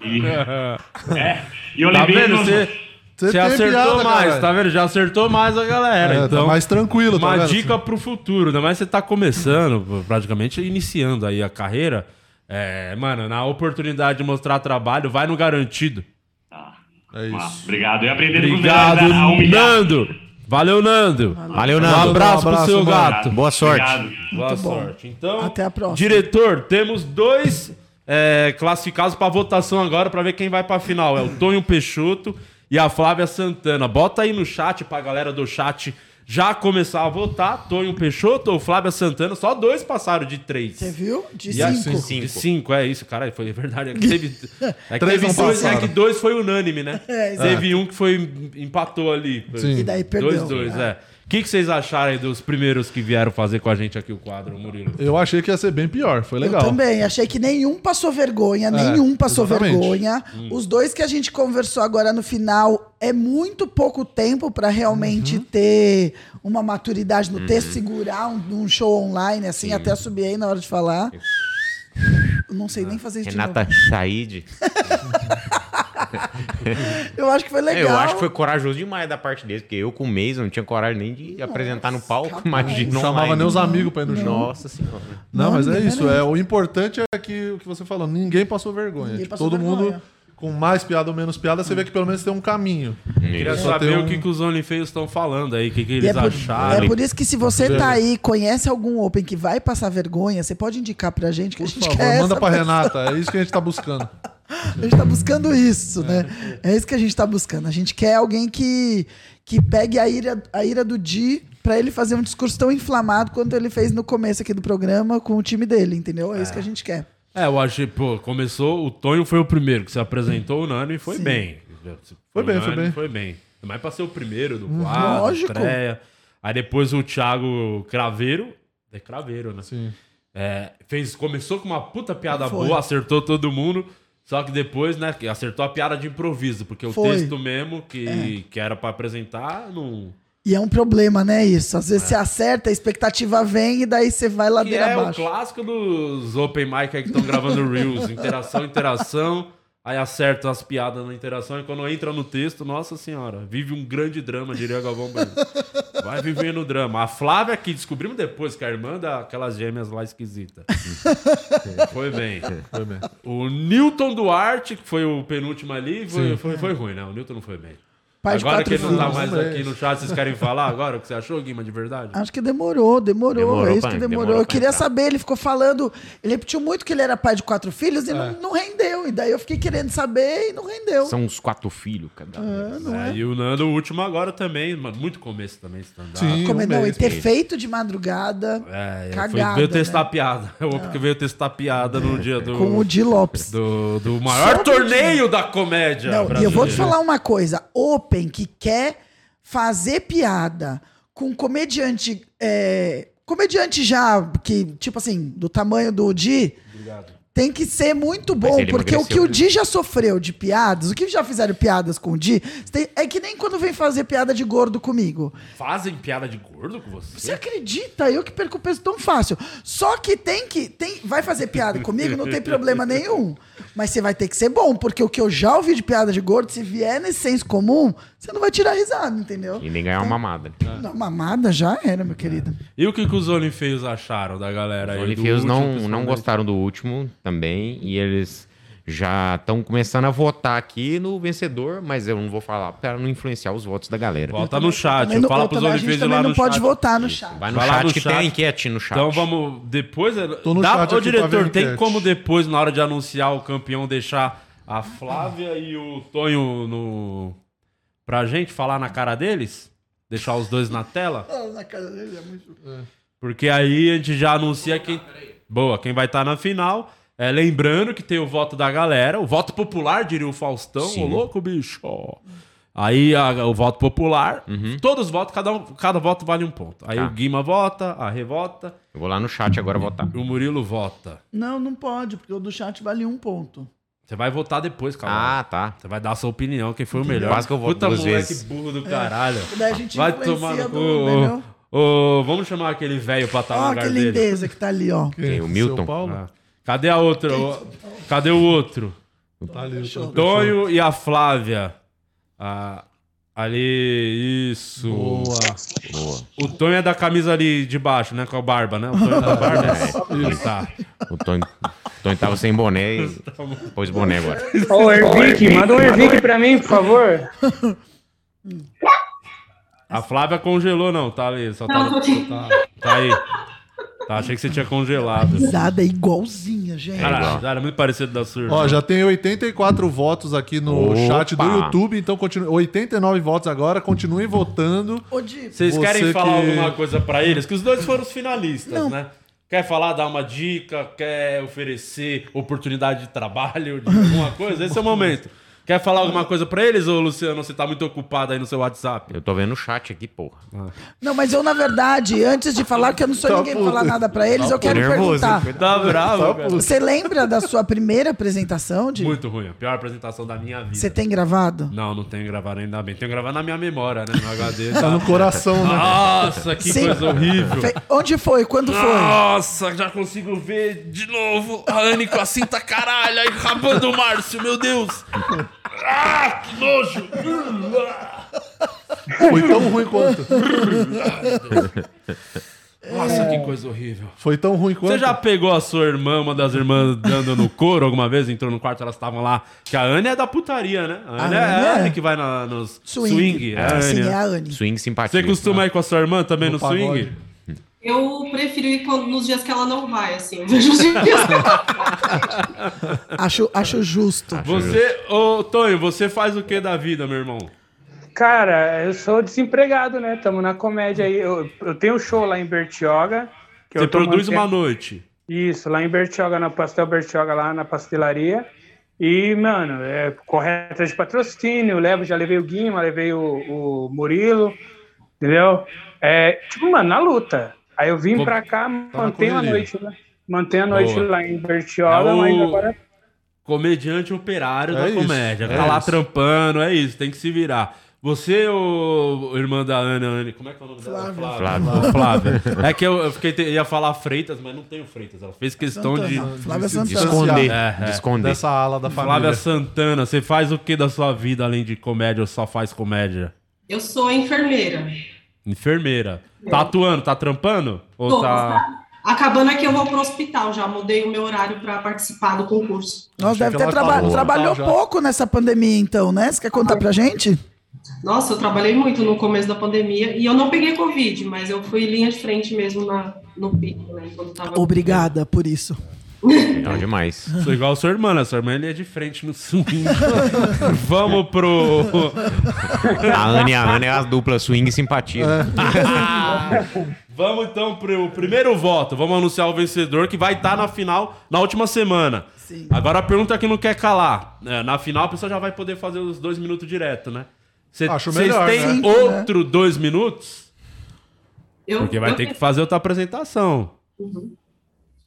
E, é, e eu Tá levei vendo? no- Você, você acertou piada, mais, caralho. tá vendo? Já acertou mais a galera. É, tá então, mais tranquilo, tá Uma vendo? dica pro futuro, ainda mais você tá começando, praticamente iniciando aí a carreira. É, mano, na oportunidade de mostrar trabalho, vai no garantido. É isso. Ah, obrigado. Eu aprendi Obrigado, humilhar. Nando. Valeu, Nando. Valeu, Nando. Um abraço, Um abraço, pro seu mano. gato. Boa sorte. Obrigado. Boa Muito bom. sorte. Então, Até a próxima. diretor, temos dois é, classificados pra votação agora pra ver quem vai pra final. É o Tonho Peixoto e a Flávia Santana. Bota aí no chat pra galera do chat já começar a votar. Tonho Peixoto ou Flávia Santana. Só dois passaram de três. Você viu? De E a- cinco. De cinco, é isso, cara. Foi verdade. É que teve, é que Três teve não dois, é passaram. que dois foi unânime, né? É, exato. teve um que foi empatou ali. Sim. E daí perdeu. Dois, dois, é. O que, que vocês acharam aí dos primeiros que vieram fazer com a gente aqui o quadro, Murilo? Eu achei que ia ser bem pior, foi legal. Eu também, achei que nenhum passou vergonha, nenhum passou exatamente. vergonha. Os dois que a gente conversou agora no final é muito pouco tempo pra realmente Uhum. ter uma maturidade no texto, segurar um, um show online, assim, até subiei na hora de falar. Eu não sei nem fazer isso Renata de Said. Eu acho que foi legal. Eu acho que foi corajoso demais da parte dele, porque eu com o mês não tinha coragem nem de apresentar no palco, capaz. imagina Não chamava nem os amigos pra ir no show. Nossa senhora. Não, Não, mas é isso. É, o importante é que o que você falou, ninguém passou vergonha. Ninguém Tipo, passou todo vergonha. mundo com mais piada ou menos piada, você vê que pelo menos tem um caminho. Queria Só saber tem o um- que, que os OnlyFans estão falando aí, o que, que E eles é, por, acharam. é por isso que se você tá aí, conhece algum Open que vai passar vergonha, você pode indicar pra gente que a Por gente favor, quer manda essa pra pessoa. Renata. É isso que a gente tá buscando. A gente tá buscando isso, né? É isso que a gente tá buscando. A gente quer alguém que, que pegue a ira, a ira do Di pra ele fazer um discurso tão inflamado quanto ele fez no começo aqui do programa com o time dele, entendeu? É, isso que a gente quer. É, eu achei, pô, começou, o Tonho foi o primeiro que se apresentou, o Nani foi Sim. bem. Foi bem, O foi Nani bem. Foi bem. Mas pra ser o primeiro do quadro, Lógico. estreia. Aí depois o Thiago Craveiro, é Craveiro, né? Sim. É, fez, começou com uma puta piada Foi. boa, acertou todo mundo. Só que depois, né, que acertou a piada de improviso, porque o Foi. texto mesmo que, que era pra apresentar não. E é um problema, né? Isso. Às vezes você acerta, a expectativa vem e daí você vai Que ladeira é o abaixo. clássico dos Open Mic aí que estão gravando Reels. Interação, interação. Aí acerta as piadas na interação e quando entra no texto, nossa senhora, vive um grande drama, diria Galvão Bueno. Vai vivendo o drama. A Flávia, que descobrimos depois que é a irmã daquelas gêmeas lá esquisita. foi bem. Foi bem. O Newton Duarte, que foi o penúltimo ali, foi, foi, foi ruim, né? O Newton não foi bem. Pai agora que ele não tá mais Vamos aqui no chat, vocês querem falar agora o que você achou, Guima, de verdade? Acho que demorou, demorou. Demorou é isso que demorou. demorou Eu queria saber, ele ficou falando, ele repetiu muito que ele era pai de quatro filhos e É. não, não rendeu. E daí eu fiquei querendo saber e não rendeu. São uns quatro filhos, cada. É, não É, é? e o Nando, o último agora também, mas muito começo também, stand-up. Sim. Como é, um não, e mês, ter mês. feito de madrugada É, Cagada, foi, veio testar né? piada. O porque veio testar piada no dia do, com o Di Lopes. do, do maior Só torneio da comédia. Não, e eu vou te falar uma coisa. Open que quer fazer piada com comediante. é, comediante já, que, tipo assim, do tamanho do Di. Tem que ser muito bom, porque o que o né? Di já sofreu de piadas, o que já fizeram piadas com o Di, é que nem quando vem fazer piada de gordo comigo. Fazem piada de gordo com Você você? acredita? Eu que perco peso tão fácil. Só que tem que. Tem, vai fazer piada comigo, não tem problema nenhum. Mas você vai ter que ser bom, porque o que eu já ouvi de piada de gordo, se vier nesse senso comum, você não vai tirar risada, entendeu? E nem ganhar uma mamada. Não, mamada já era, meu querido. E o que, que os OnlyFans acharam da galera aí? Os do Olimpíadas último, não, não gostaram do último também, e eles já estão começando a votar aqui no vencedor, mas eu não vou falar para não influenciar os votos da galera. Volta no chat, eu pros também- a gente OnlyFans ir também lá não no pode chat. votar no chat. Vai no Vai lá chat no que chat. tem enquete no chat. Então vamos, depois... Tô no dá, chat pra diretor, a tem enquete. como depois, na hora de anunciar o campeão, deixar a Flávia e o Tonho no... pra gente falar na cara deles? Deixar os dois na tela? Na cara dele é muito. Porque aí a gente já anuncia quem. Boa, quem vai estar na final. É, lembrando que tem o voto da galera, o voto popular, diria o Faustão. Sim. Ô, louco, bicho. Aí a- o voto popular, Uhum. todos os votos, cada, um- cada voto vale um ponto. Aí Tá. o Guima vota, a Revota, Eu vou lá no chat agora votar. o Murilo vota. Não, não pode, porque o do chat vale um ponto. Você vai votar depois, cara. Ah, tá. Você vai dar a sua opinião, quem foi o melhor. Quase que eu voto Puta duas moleque vezes. burro do caralho. Daí a gente Vai tomar no cu. Ô, vamos chamar aquele velho pra estar no Ó, lugar que dele. lindeza que tá ali, ó. Quem? O Milton? Ah. Cadê a outra? Cadê o outro? Tá ali, o O Tonho e a Flávia. Ah, ali, isso. Boa. O Tonho é da camisa ali de baixo, né? Com a barba, né? O Tonho é da barba. É. Isso. Tá. O Tonho, Tonho tava sem boné e pôs boné agora. Ô, o Ervic, manda um Ervic pra mim, por favor. A Flávia congelou, não, tá ali. Só tá, Não, tô aqui. tá, tá aí. Tá, achei que você tinha congelado. Risada igualzinha, gente. Cara, era muito parecido da sua. Ó, já tem 84 votos aqui no Opa! chat do YouTube, então continue, 89 votos agora, continuem votando. Ô, Di, Vocês Você querem falar que- alguma coisa pra eles? Que os dois foram os finalistas, né? Quer falar, dar uma dica? Quer oferecer oportunidade de trabalho, de alguma coisa? Esse é o momento. Quer falar alguma coisa pra eles, ou Luciano, você tá muito ocupado aí no seu WhatsApp? Eu tô vendo o chat aqui, porra. Não, mas eu, na verdade, antes de falar, que eu não sou Tá ninguém pra falar nada pra eles, eu quero nervoso, perguntar. Tá bravo, cara. Você lembra da sua primeira apresentação, Di? Muito ruim. A pior apresentação da minha vida. Você tem gravado? Não, não tenho gravado ainda bem. Tenho gravado na minha memória, né? No HD. Tá no coração, né? Nossa, que Sim. coisa horrível. Fe- Onde foi? Quando foi? Nossa, já consigo ver de novo a Anne com a cinta caralho aí rabando o Márcio, meu Deus. Ah, que nojo. Foi tão ruim quanto. Nossa, que coisa horrível. Foi tão ruim quanto. Você já pegou a sua irmã, uma das irmãs, dando no couro alguma vez? Entrou no quarto, elas estavam lá. Que a Anne é da putaria, né? A Anne, é, Anne a é. Anne que vai na, nos Swing. swing. É a Anne. Sim, é a Anne. Swing simpatia. Você costuma ir com a sua irmã também no, No swing? Eu prefiro ir quando- nos dias que ela não vai, assim. Eu vejo os dias. Acho, acho justo. Você, ô Tonho, você faz o que da vida, meu irmão? Cara, eu sou desempregado, né? Tamo na comédia aí. Eu, eu tenho um show lá em Bertioga. Que Você produz mantendo- uma noite. Isso, lá em Bertioga, na Pastel Bertioga, lá na pastelaria. E, mano, é correta de patrocínio, eu levo, já levei o Guima, levei o, o Murilo, entendeu? É, tipo, mano, na luta. Aí eu vim Pô, pra cá, mantenho a noite, né? Mantenho a noite Boa. lá em Bertioga, É o- mas agora Comediante operário É da isso, comédia. é tá lá isso. trampando, é isso, tem que se virar. Você, ô irmã da Ana, Anne, como é que é o nome dela? Flávia. Flávia. Flávia. É que eu, eu fiquei, te- ia falar Freitas, mas não tenho Freitas. Ela fez questão de, Santana. Flávia de Santana. esconder. É, é. De esconder. Dessa ala da família. Flávia Santana. Você faz o que da sua vida além de comédia ou só faz comédia? Eu sou enfermeira. Enfermeira. Tá atuando, tá trampando? Ou Tô, tá. Acabando aqui, eu vou pro hospital. Já mudei o meu horário para participar do concurso. Nós Achei deve ter traba falou, trabalhou já. pouco nessa pandemia, então, né? Você quer contar pra gente? Nossa, eu trabalhei muito no começo da pandemia e eu não peguei Covid, mas eu fui linha de frente mesmo na, no pico, né? Obrigada por isso. Não, demais. Sou igual a sua irmã, né? Sua irmã ele é de frente no swing. Vamos pro. A Anne e a Ana é a dupla swing simpatia. Vamos então pro primeiro voto. Vamos anunciar o vencedor que vai estar na final na última semana. Sim. Agora a pergunta que não quer calar. É, na final a pessoa já vai poder fazer os dois minutos direto, né? Cê- Acho Vocês melhor, têm né? Outro dois minutos? Eu, Porque vai eu ter que fazer outra apresentação.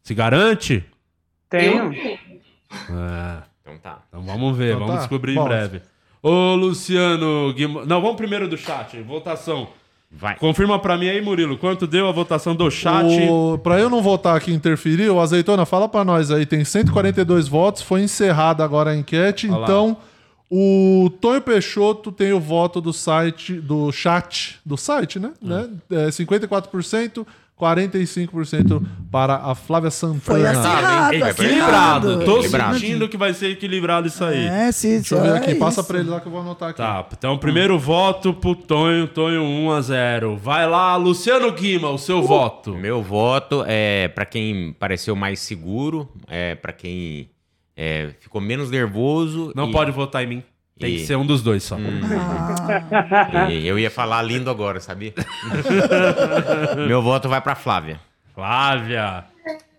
Se garante? Tenho. É. Então tá. Então vamos ver, Então vamos tá. descobrir Bom. em breve. Ô, Luciano Guimarães. Não, vamos primeiro do chat. Votação. Vai. Confirma pra mim aí, Murilo. Quanto deu a votação do chat? O, pra eu não votar aqui e interferir, o Azeitona, fala pra nós aí. Tem 142 votos, foi encerrada agora a enquete. Olha lá. então, o Tonho Peixoto tem o voto do site, do chat, do site, né? né? É 54%, 45% para a Flávia Foi Santana. acirrado, Equilibrado. Tô Equilibrado. sentindo que vai ser equilibrado isso aí. É, sim, Deixa eu ver aqui, é passa isso. pra ele lá que eu vou anotar aqui. Tá, então primeiro voto pro Tonho, Tonho 1 a 0. Vai lá, Luciano Guima, o seu voto. O meu voto é pra quem pareceu mais seguro, é para quem é, ficou menos nervoso. Não e- pode votar em mim. Tem e- que ser um dos dois só. e eu ia falar lindo agora, sabia? meu voto vai pra Flávia. Flávia.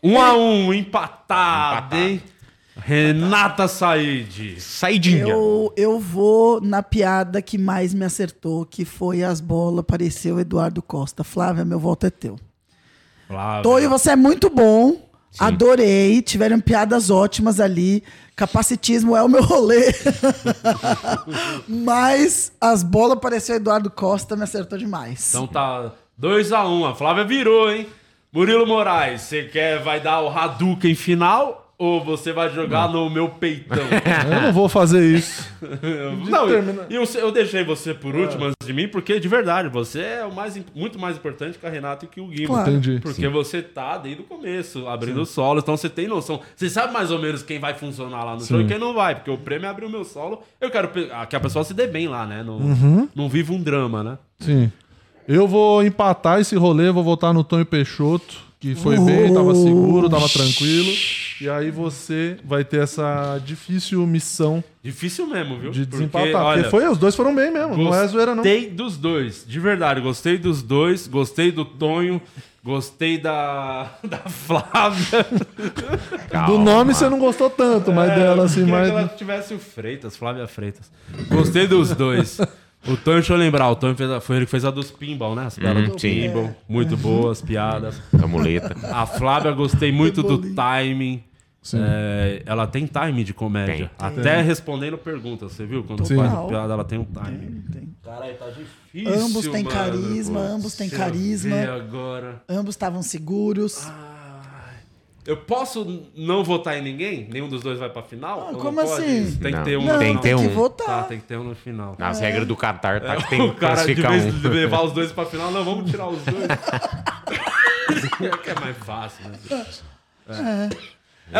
1 a 1 empatado, Empatado. hein? Renata Said. Saidinha. Eu, eu vou na piada que mais me acertou, que foi as bolas, apareceu Eduardo Costa. Flávia, meu voto é teu. Flávia. Tonho, você é muito bom. Adorei. Tiveram piadas ótimas ali. Capacitismo é o meu rolê. Mas as bolas apareceu Eduardo Costa, me acertou demais. Então tá 2x1. A Flávia virou, hein? Murilo Moraes, você quer, vai dar o Hadouken final ou você vai jogar no meu peitão? Eu não vou fazer isso. Não, e eu, eu deixei você por último antes de mim, porque de verdade, você é o mais, muito mais importante que a Renata e que o Guima. Claro. Entendi. Porque você tá desde o começo, abrindo o solo, então você tem noção. Você sabe mais ou menos quem vai funcionar lá no show Sim. e quem não vai, porque o prêmio é abrir o meu solo. Eu quero ah, que a pessoa se dê bem lá, né? Não, Uhum. não viva um drama, né? Sim. Eu vou empatar esse rolê, vou votar no Tonho Peixoto, que foi bem, tava seguro, tava tranquilo. E aí você vai ter essa difícil missão Difícil mesmo, viu? de Porque, desempatar. Porque, olha, foi, os dois foram bem mesmo, não é zoeira não. Gostei dos dois, de verdade. Gostei dos dois. Gostei do Tonho. Gostei da, da Flávia. Do nome você não gostou tanto, mas É, dela assim, queria mais... que ela tivesse o Freitas, Flávia Freitas. Gostei dos dois. O Tonho, deixa eu lembrar, o Tonho fez a- foi ele que fez a dos pinball, né? As piadas Uhum, do sim. pinball. Muito boas piadas. A muleta. A Flávia, gostei muito do timing. Sim. É, ela tem timing de comédia. Tem. Até Tem. respondendo perguntas, você viu? Quando Sim. faz a piada, ela tem um timing. Caralho, tá difícil. Ambos têm mano. carisma, ambos têm carisma. agora. Ambos estavam seguros. Eu posso não votar em ninguém? Nenhum dos dois vai pra final? Não como assim? isso? Tem que ter um não, no tem final. que ter Tem um. que votar. Tá, tem que ter um no final. As regras do Qatar tá que É, tem o que cara, de classificar vez um. de levar os dois pra final, não, vamos tirar os dois. que é mais fácil, né? É. É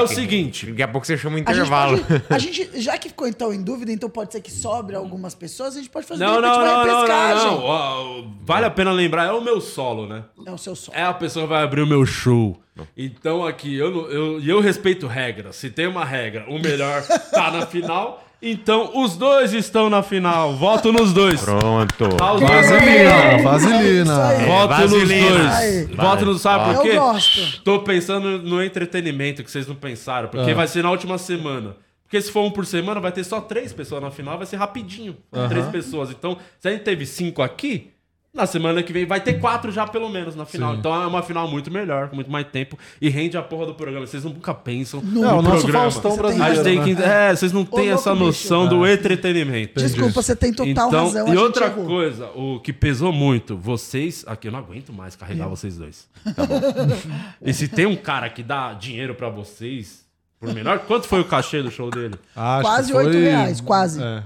o seguinte. Daqui a pouco você chama o A gente, intervalo. pode, a gente, já que ficou então em dúvida, então pode ser que sobre algumas pessoas, a gente pode fazer Não, não, não, uma não, não, não. Vale a pena lembrar, é o meu solo, né? É o seu som. É a pessoa que vai abrir o meu show. Então aqui, eu, eu, e eu respeito regras. Se tem uma regra, o melhor tá na final. Então os dois estão na final. Voto nos dois. Pronto. É. dois Vaselina, vaselina. É, Voto nos vaselina. dois. Voto nos sabe por Eu quê? gosto. Tô pensando no entretenimento que vocês não pensaram, porque Ah. vai ser na última semana. Porque se for um por semana, vai ter só três pessoas na final, vai ser rapidinho. Três pessoas. Então, se a gente teve cinco aqui, na semana que vem vai ter quatro já pelo menos na final. Sim. Então é uma final muito melhor, com muito mais tempo. E rende a porra do programa. Vocês nunca pensam no o nosso programa. Faustão Você tem A gente brasileiro, tem né? que, é, vocês não têm essa bicho. noção do entretenimento. Desculpa, você tem total Então, razão. e outra errou. coisa, o que pesou muito, vocês. Aqui eu não aguento mais carregar vocês dois. Tá bom. e se tem um cara que dá dinheiro pra vocês, por menor, quanto foi o cachê do show dele? Acho Quase foi- oito reais, quase. É,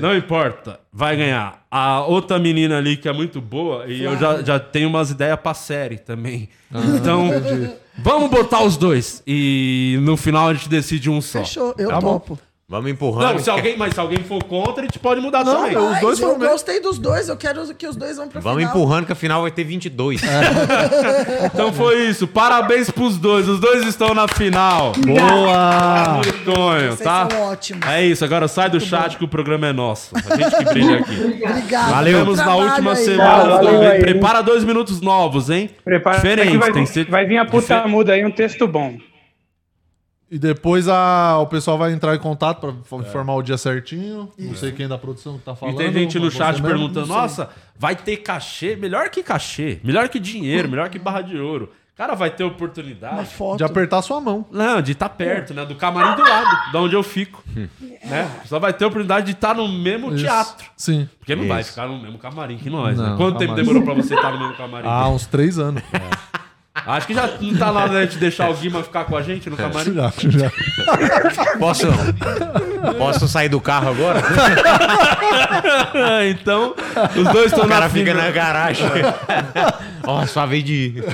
Não importa, vai ganhar. A outra menina ali que é muito boa, e eu já, já tenho umas ideias pra série também. Ah, então, vamos botar os dois. E no final a gente decide um só. Fechou, eu Tá bom? Vamos empurrando. Não, se alguém, mas se alguém for contra, a gente pode mudar Não, também. não. Os dois eu gostei dos dois, eu quero que os dois vão pra Vamos final. empurrando que a final vai ter 22. Então foi isso. Parabéns pros dois. Os dois estão na final. Boa! Muito Tonho, Vocês tá? são ótimos. É isso. Agora sai do chat que o programa é nosso. A gente que brilha aqui. Obrigado. Valeu. bom Vemos na última aí. semana. valeu aí. Prepara dois minutos novos, hein? Prepara Diferente, que vai, tem que ser vai vir a puta difer- muda aí, um texto bom. E depois a, o pessoal vai entrar em contato pra f- informar o dia certinho. Não sei quem da produção que tá E falando. tem gente no chat mesmo? perguntando: nossa, vai ter cachê? Melhor que cachê, melhor que dinheiro, melhor que barra de ouro. Cara, vai ter oportunidade. De apertar sua mão. Não, de estar perto, né? Do camarim do lado, da onde eu fico. né? Só vai ter a oportunidade de estar no mesmo Isso. teatro. Sim. Porque não vai Isso. ficar no mesmo camarim que nós, né? Não, Quanto tempo jamais. demorou pra você estar no mesmo camarim? Há uns três anos. Acho que já não tá hora da gente deixar o Guima ficar com a gente no camarim. já, já. Posso, posso sair do carro agora? então, os dois estão O na cara fica na garagem. Ó, sua vez de ir.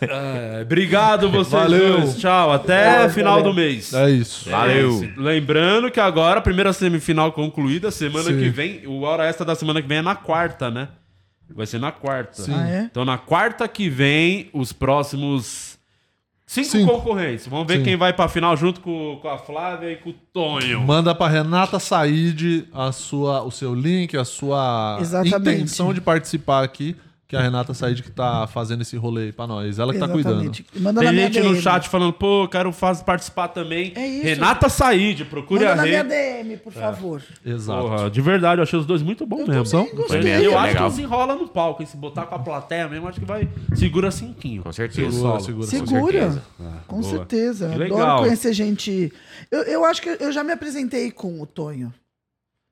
É, obrigado vocês Valeu. dois. Tchau. Até final do mês. É isso. Valeu. É. Lembrando que agora, a primeira semifinal concluída, semana Sim. que vem, o hora extra da semana que vem é na quarta, né? Vai ser na quarta. Sim. Ah, é? Então, na quarta que vem, os próximos cinco, Cinco. concorrentes. Vamos ver Sim. quem vai pra final junto com, com a Flávia e com o Tonho. Manda pra Renata Said a sua, o seu link, a sua Exatamente. intenção de participar aqui. Que é a Renata Said que tá fazendo esse rolê aí pra nós. Ela que tá cuidando. Exatamente. Manda na Tem minha gente no chat falando, pô, quero faz, participar também. É isso. Renata Said, procure Manda a na minha. DM, por favor. Exato. Porra, de verdade, eu achei os dois muito bons mesmo. São? Mesmo, eu foi acho legal. que desenrola no palco. E se botar com a plateia mesmo, acho que vai. Segura cinquinho. Com certeza. Segura, segura. Segura. certeza. Com boa. certeza. Adoro legal. conhecer gente. Eu, eu acho que eu já me apresentei com o Tonho.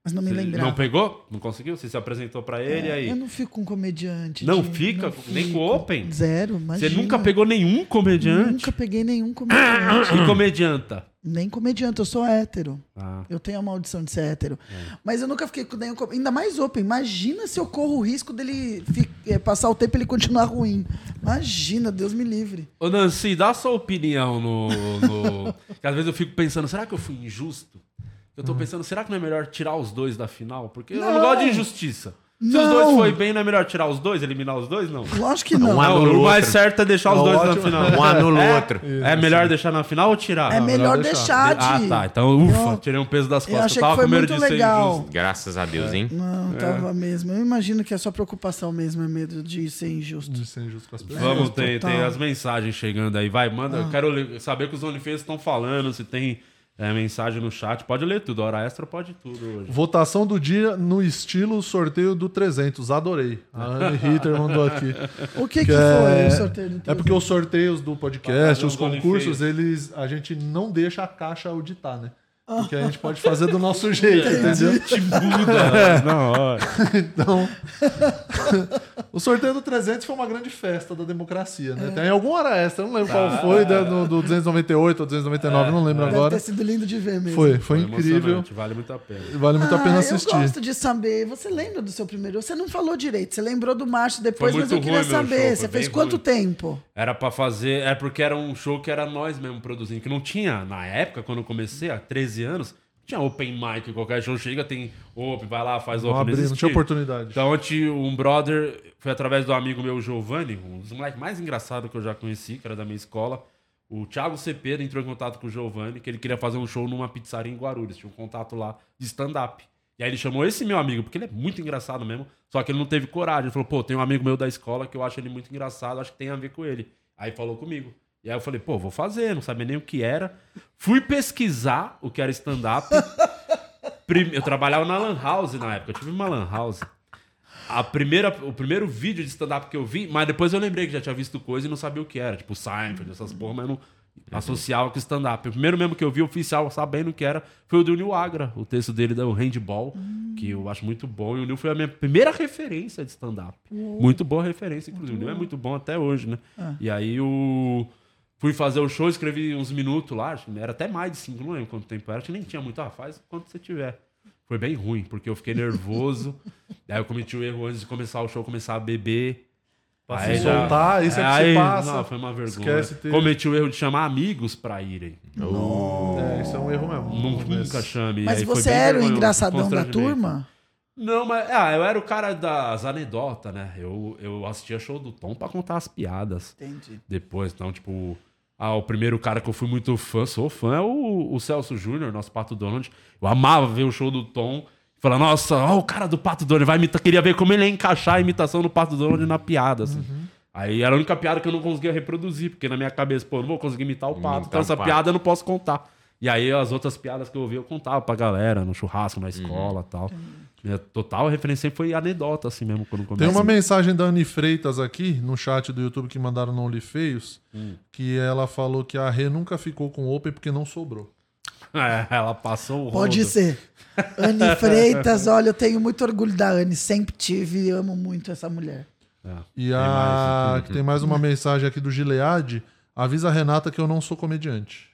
Mas não me Você lembrava. Não pegou? Não conseguiu? Você se apresentou pra ele e aí? Eu não fico com comediante. Não de- fica? Nem com Open? Zero, imagina. Você nunca pegou nenhum comediante? Nunca peguei nenhum comediante. E comedianta? Nem comediante, eu sou hétero. Ah. Eu tenho a maldição de ser hétero. Mas eu nunca fiquei com nenhum. Ainda mais open. Imagina se eu corro o risco dele fi- eh, passar o tempo e ele continuar ruim. Imagina, Deus me livre. Ô Nancy, dá sua opinião no. no... às vezes eu fico pensando, será que eu fui injusto? Eu tô pensando, será que não é melhor tirar os dois da final? Porque eu não Não. gosto de injustiça. Se os Não. dois foi bem, não é melhor tirar os dois, eliminar os dois? Não. Lógico que não. Um anula o mais certo é deixar os É dois ótimo. na final. Um anula o é, outro. É melhor deixar na final ou tirar? É melhor melhor deixar de. Ah, tá. Então, ufa, Eu- tirei um peso das eu costas. achei tava que foi com medo muito de ser legal. injusto. Graças a Deus, hein? Não, tava mesmo. Eu imagino que a sua preocupação mesmo é medo de ser injusto. De ser injusto com as pessoas. Vamos, É, tem. Ah. tem as mensagens chegando aí. Vai, manda. Eu quero ler- saber o que os OnlyFans estão falando, se tem é, mensagem no chat. Pode ler tudo. Hora extra pode tudo hoje. Votação do dia no estilo sorteio do 300. Adorei. A Anne Ritter mandou aqui. O que, que, Que foi é... o sorteio do É porque os sorteios do podcast, os concursos, eles a gente não deixa a caixa auditar, né? Porque a gente pode fazer do nosso jeito, entendeu? Te muda. Não, ó. Então, o sorteio do 300 foi uma grande festa da democracia, né? Tem alguma hora extra, eu não lembro qual foi, da- do, do 298 ou 299, não lembro Deve agora. ter sido lindo de ver mesmo. Foi, foi incrível. emocionante, Vale muito a pena. Vale muito a pena Ah, assistir. Eu gosto de saber. Você lembra do seu primeiro? Você não falou direito. Você lembrou do março depois, Foi mas eu muito queria ruim meu saber. show, foi Você fez bem quanto ruim. tempo? Era pra fazer. É porque era um show que era nós mesmo produzindo. Que não tinha, na época, quando eu comecei, há 13 anos, tinha open mic. Qualquer show chega, tem open, vai lá, faz Não open. abri, não tinha oportunidade. Então, tinha um brother, foi através do amigo meu, Giovanni, um dos moleques mais engraçados que eu já conheci, que era da minha escola. O Thiago Cepeda entrou em contato com o Giovanni, que ele queria fazer um show numa pizzaria em Guarulhos. Tinha um contato lá de stand-up. E aí ele chamou esse meu amigo, porque ele é muito engraçado mesmo, só que ele não teve coragem. Ele falou, pô, tem um amigo meu da escola que eu acho ele muito engraçado, acho que tem a ver com ele. Aí falou comigo. E aí eu falei, pô, vou fazer, não sabia nem o que era. Fui pesquisar o que era stand-up. Eu trabalhava na Lan House na época, eu tive uma Lan House. A primeira, o primeiro vídeo de stand-up que eu vi, mas depois eu lembrei que já tinha visto coisa e não sabia o que era. Tipo, Seinfeld, essas porra, mas não associava com stand-up. O primeiro mesmo que eu vi oficial, sabendo o que era, foi o do Neil Agra, o texto dele do Handball, que eu acho muito bom. E o Neil foi a minha primeira referência de stand-up. Muito boa referência, inclusive. O Neil é muito bom até hoje, né? E aí o... Fui fazer o show, escrevi uns minutos lá, era até mais de cinco, não lembro quanto tempo era, acho que nem tinha muito. Ah, faz quanto você tiver. Foi bem ruim, porque eu fiquei nervoso. Aí eu cometi o erro antes de começar o show, começar a beber. Pra se soltar, isso é que você passa. Não, foi uma vergonha. Esquece ter- Cometi o erro de chamar amigos pra irem. É, isso é um erro mesmo. Nunca, nunca chame. Mas Aí você era o engraçadão da turma? Não, mas ah, eu era o cara das anedotas, né? Eu, eu assistia show do Tom pra contar as piadas. Entendi. Depois, então, tipo. Ah, o primeiro cara que eu fui muito fã, sou fã, é o, o Celso Júnior, nosso Pato Donald. Eu amava ver o show do Tom. Falar, nossa, ó, o cara do Pato Donald vai imitar. Queria ver como ele ia encaixar a imitação do Pato Donald na piada, assim. Aí era a única piada que eu não conseguia reproduzir, porque na minha cabeça, pô, eu não vou conseguir imitar o Pato, Imitar então essa Pato. piada eu não posso contar. E aí as outras piadas que eu ouvi, eu contava pra galera, no churrasco, na escola e tal. Minha total referência foi anedota, assim mesmo, quando Tem comecei. uma mensagem da Anne Freitas aqui no chat do YouTube que mandaram no OnlyFeios, Hum. que ela falou que a Rê nunca ficou com o Open porque não sobrou. É, ela passou o Pode rodo. ser. Anne Freitas, olha, eu tenho muito orgulho da Anne. Sempre tive e amo muito essa mulher. E a... que tem mais uma mensagem aqui do Gilead. Avisa a Renata que eu não sou comediante.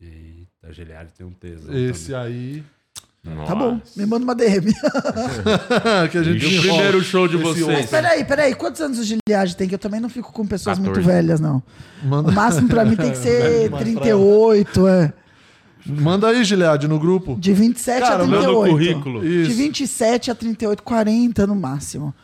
Eita, Giliard tem um tesão. Esse aí. Tá bom, me manda uma DM. que a gente E o primeiro show de vocês? Mas peraí, peraí, quantos anos o Giliard tem? Que eu também não fico com pessoas 14. muito velhas, não. Manda- O máximo pra mim tem que ser Velho demais pra 38, é. Manda aí, Gilead, no grupo. De 27 Cara, a manda o 38. currículo. De Isso. 27 a 38, 40 no máximo.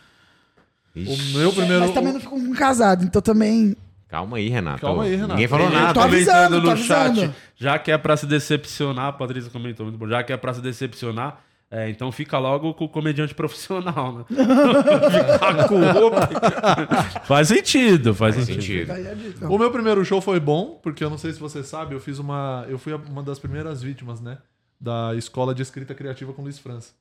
O meu primeiro. Mas também não fico com casado, então também. Calma aí, Renato. Calma aí, Renato. Ninguém falou Ninguém nada. Tô avisando, no chat. Já que é pra se decepcionar, a Patrícia comentou muito bom. Já que é pra se decepcionar, é, então fica logo com o comediante profissional, né? Ficar com o roupa. Faz sentido, faz, sentido. O meu primeiro show foi bom, porque eu não sei se você sabe, eu fiz uma. Eu fui uma das primeiras vítimas, né? Da escola de escrita criativa com Luiz França.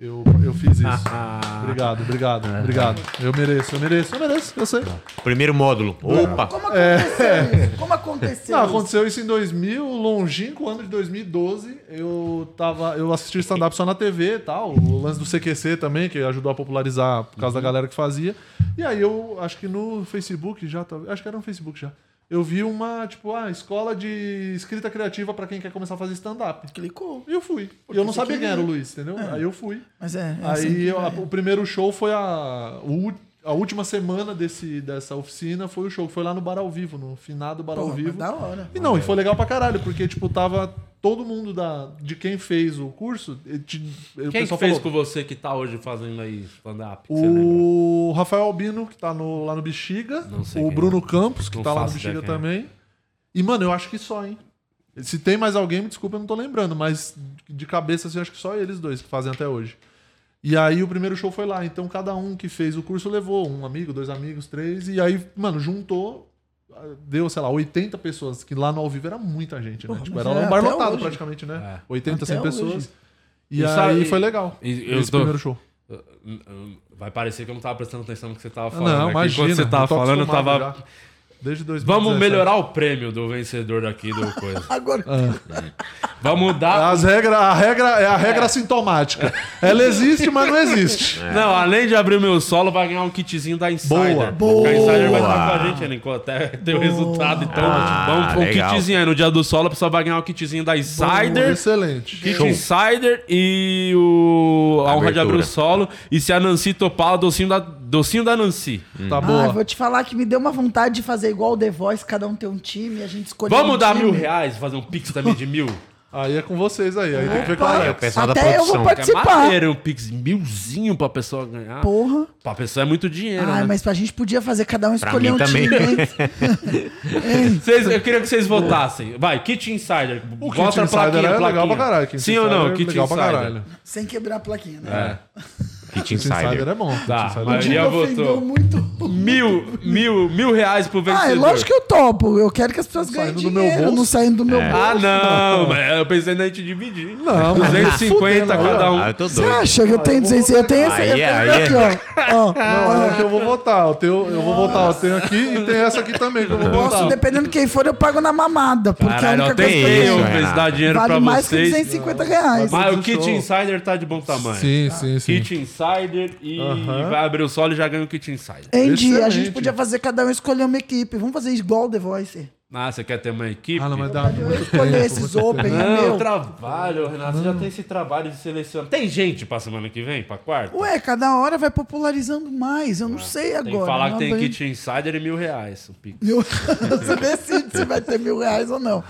Eu, eu fiz isso. obrigado, obrigado, obrigado. Eu mereço, eu mereço, eu mereço, eu sei. Primeiro módulo. Opa! Como É. aconteceu isso? Como aconteceu Não, isso? aconteceu isso em 2000, longínquo ano de 2012. Eu tava, eu assisti stand-up só na TV e tal. O lance do CQC também, que ajudou a popularizar por causa da galera que fazia. E aí eu acho que no Facebook já, tava- acho que era no Facebook já. Eu vi uma, tipo, ah, escola de escrita criativa pra quem quer começar a fazer stand-up. Clicou. E eu fui. E eu não sabia quem era o Luiz, entendeu? É. Aí eu fui. Mas é, é assim Aí eu- vai. o primeiro show foi a. o a última semana desse, dessa oficina foi o show, que foi lá no Bar ao Vivo, no finado Bar ao Vivo. da hora. E não, e foi legal pra caralho, porque, tipo, tava todo mundo da, de quem fez o curso. te- o Quem que pessoal fez falou, com você que tá hoje fazendo aí stand-up? O Rafael Albino, que tá no- lá no Bexiga. O quem Bruno é. Campos, que Não tá lá no Bexiga é. também. E, mano, eu acho que só, hein? Se tem mais alguém, me desculpa, eu não tô lembrando, mas de cabeça, assim, eu acho que só eles dois que fazem até hoje. E aí o primeiro show foi lá. Então cada um que fez o curso levou um amigo, dois amigos, três. E aí, mano, juntou. Deu, sei lá, 80 pessoas, que lá no ao vivo era muita gente, né? Porra, tipo, era é um bar lotado hoje. praticamente, né? É. 80, Até 100 pessoas. hoje. E, E aí sabe- foi legal. E eu esse tô- primeiro show. Vai parecer que eu não tava prestando atenção no que você tava falando. Não, né? Imagina. Enquanto você tava falando, eu tava. já. Desde 2017. Vamos melhorar o prêmio do vencedor daqui do coisa. Agora. Vamos dar. As regras, a regra é a regra sintomática. Ela existe, mas não existe. Não, além de abrir o meu solo, vai ganhar um kitzinho da Insider. Boa, Porque A Insider vai estar boa. com a gente enquanto até ter o Boa. resultado. Então, Ah, vamos com um legal. kitzinho aí. No dia do solo, a pessoa vai ganhar um kitzinho da Insider. Excelente. Kit Show. Insider e o a honra de abrir o solo. E se a Nancy topar, o docinho da, docinho da Nancy. Tá Ah, boa. vou te falar que me deu uma vontade de fazer igual o The Voice, cada um tem um time, a gente escolhe Vamos um dar time. mil reais, fazer um pix também de mil? Aí é com vocês aí. Aí tem que ver com a Aí, o Alex. pessoal da Até eu vou. É participar. maneiro, um pix milzinho pra pessoa ganhar. Porra. Pra pessoa é muito dinheiro, Ai, né? mas a gente podia fazer cada um Pra escolher mim um também. time? Vocês- eu queria que vocês votassem. Vai, Kit Insider. O Kit a Insider plaquinha, é legal plaquinha. pra caralho. Kit Sim ou não? é Kit pra Insider. Sem quebrar a plaquinha, né? É. Kit Kit Insider Insider. é bom. Kit Tá, Insider é. Ofendeu votou. muito. Mil, mil, mil reais pro vencedor. Ah, é lógico que eu topo. Eu quero que as pessoas ganhem do meu dinheiro, bolso. não saindo do meu bolso. Ah, não, mas eu pensei na gente dividir. Não, mas 250 fudendo, cada um. Ah, eu tô Você doido. acha que eu tenho 200? Eu tenho esse. Aí eu é, tenho é. aqui, ó. Não, é que eu vou votar. Eu, tenho, eu vou votar. Eu tenho aqui e tem essa aqui também que eu vou Posso, dependendo de quem for, eu pago na mamada. Porque Caralho, a única não tem coisa que eu eu Renato. dar dinheiro vale pra mais que vocês. 250 reais. Mas o Kit. Insider tá de bom tamanho. Sim, sim, sim. Kit Insider e Aham. vai abrir o solo e já ganha o Kit Insider. Andy, a Excelente. gente podia fazer cada um escolher uma equipe. Vamos fazer igual The Voice. Ah, você quer ter uma equipe? Ah, não, mas dá Eu muito escolher tempo, esses Open, é Não, meu. trabalho, Renato. Você já tem esse trabalho de selecionar. Tem gente pra semana que vem, pra quarta? Ué, cada hora vai popularizando mais. Eu não sei agora. Tem que falar que tem abri- Kit Insider e mil reais. O Pix. Mil- Você decide se vai ter mil reais ou não.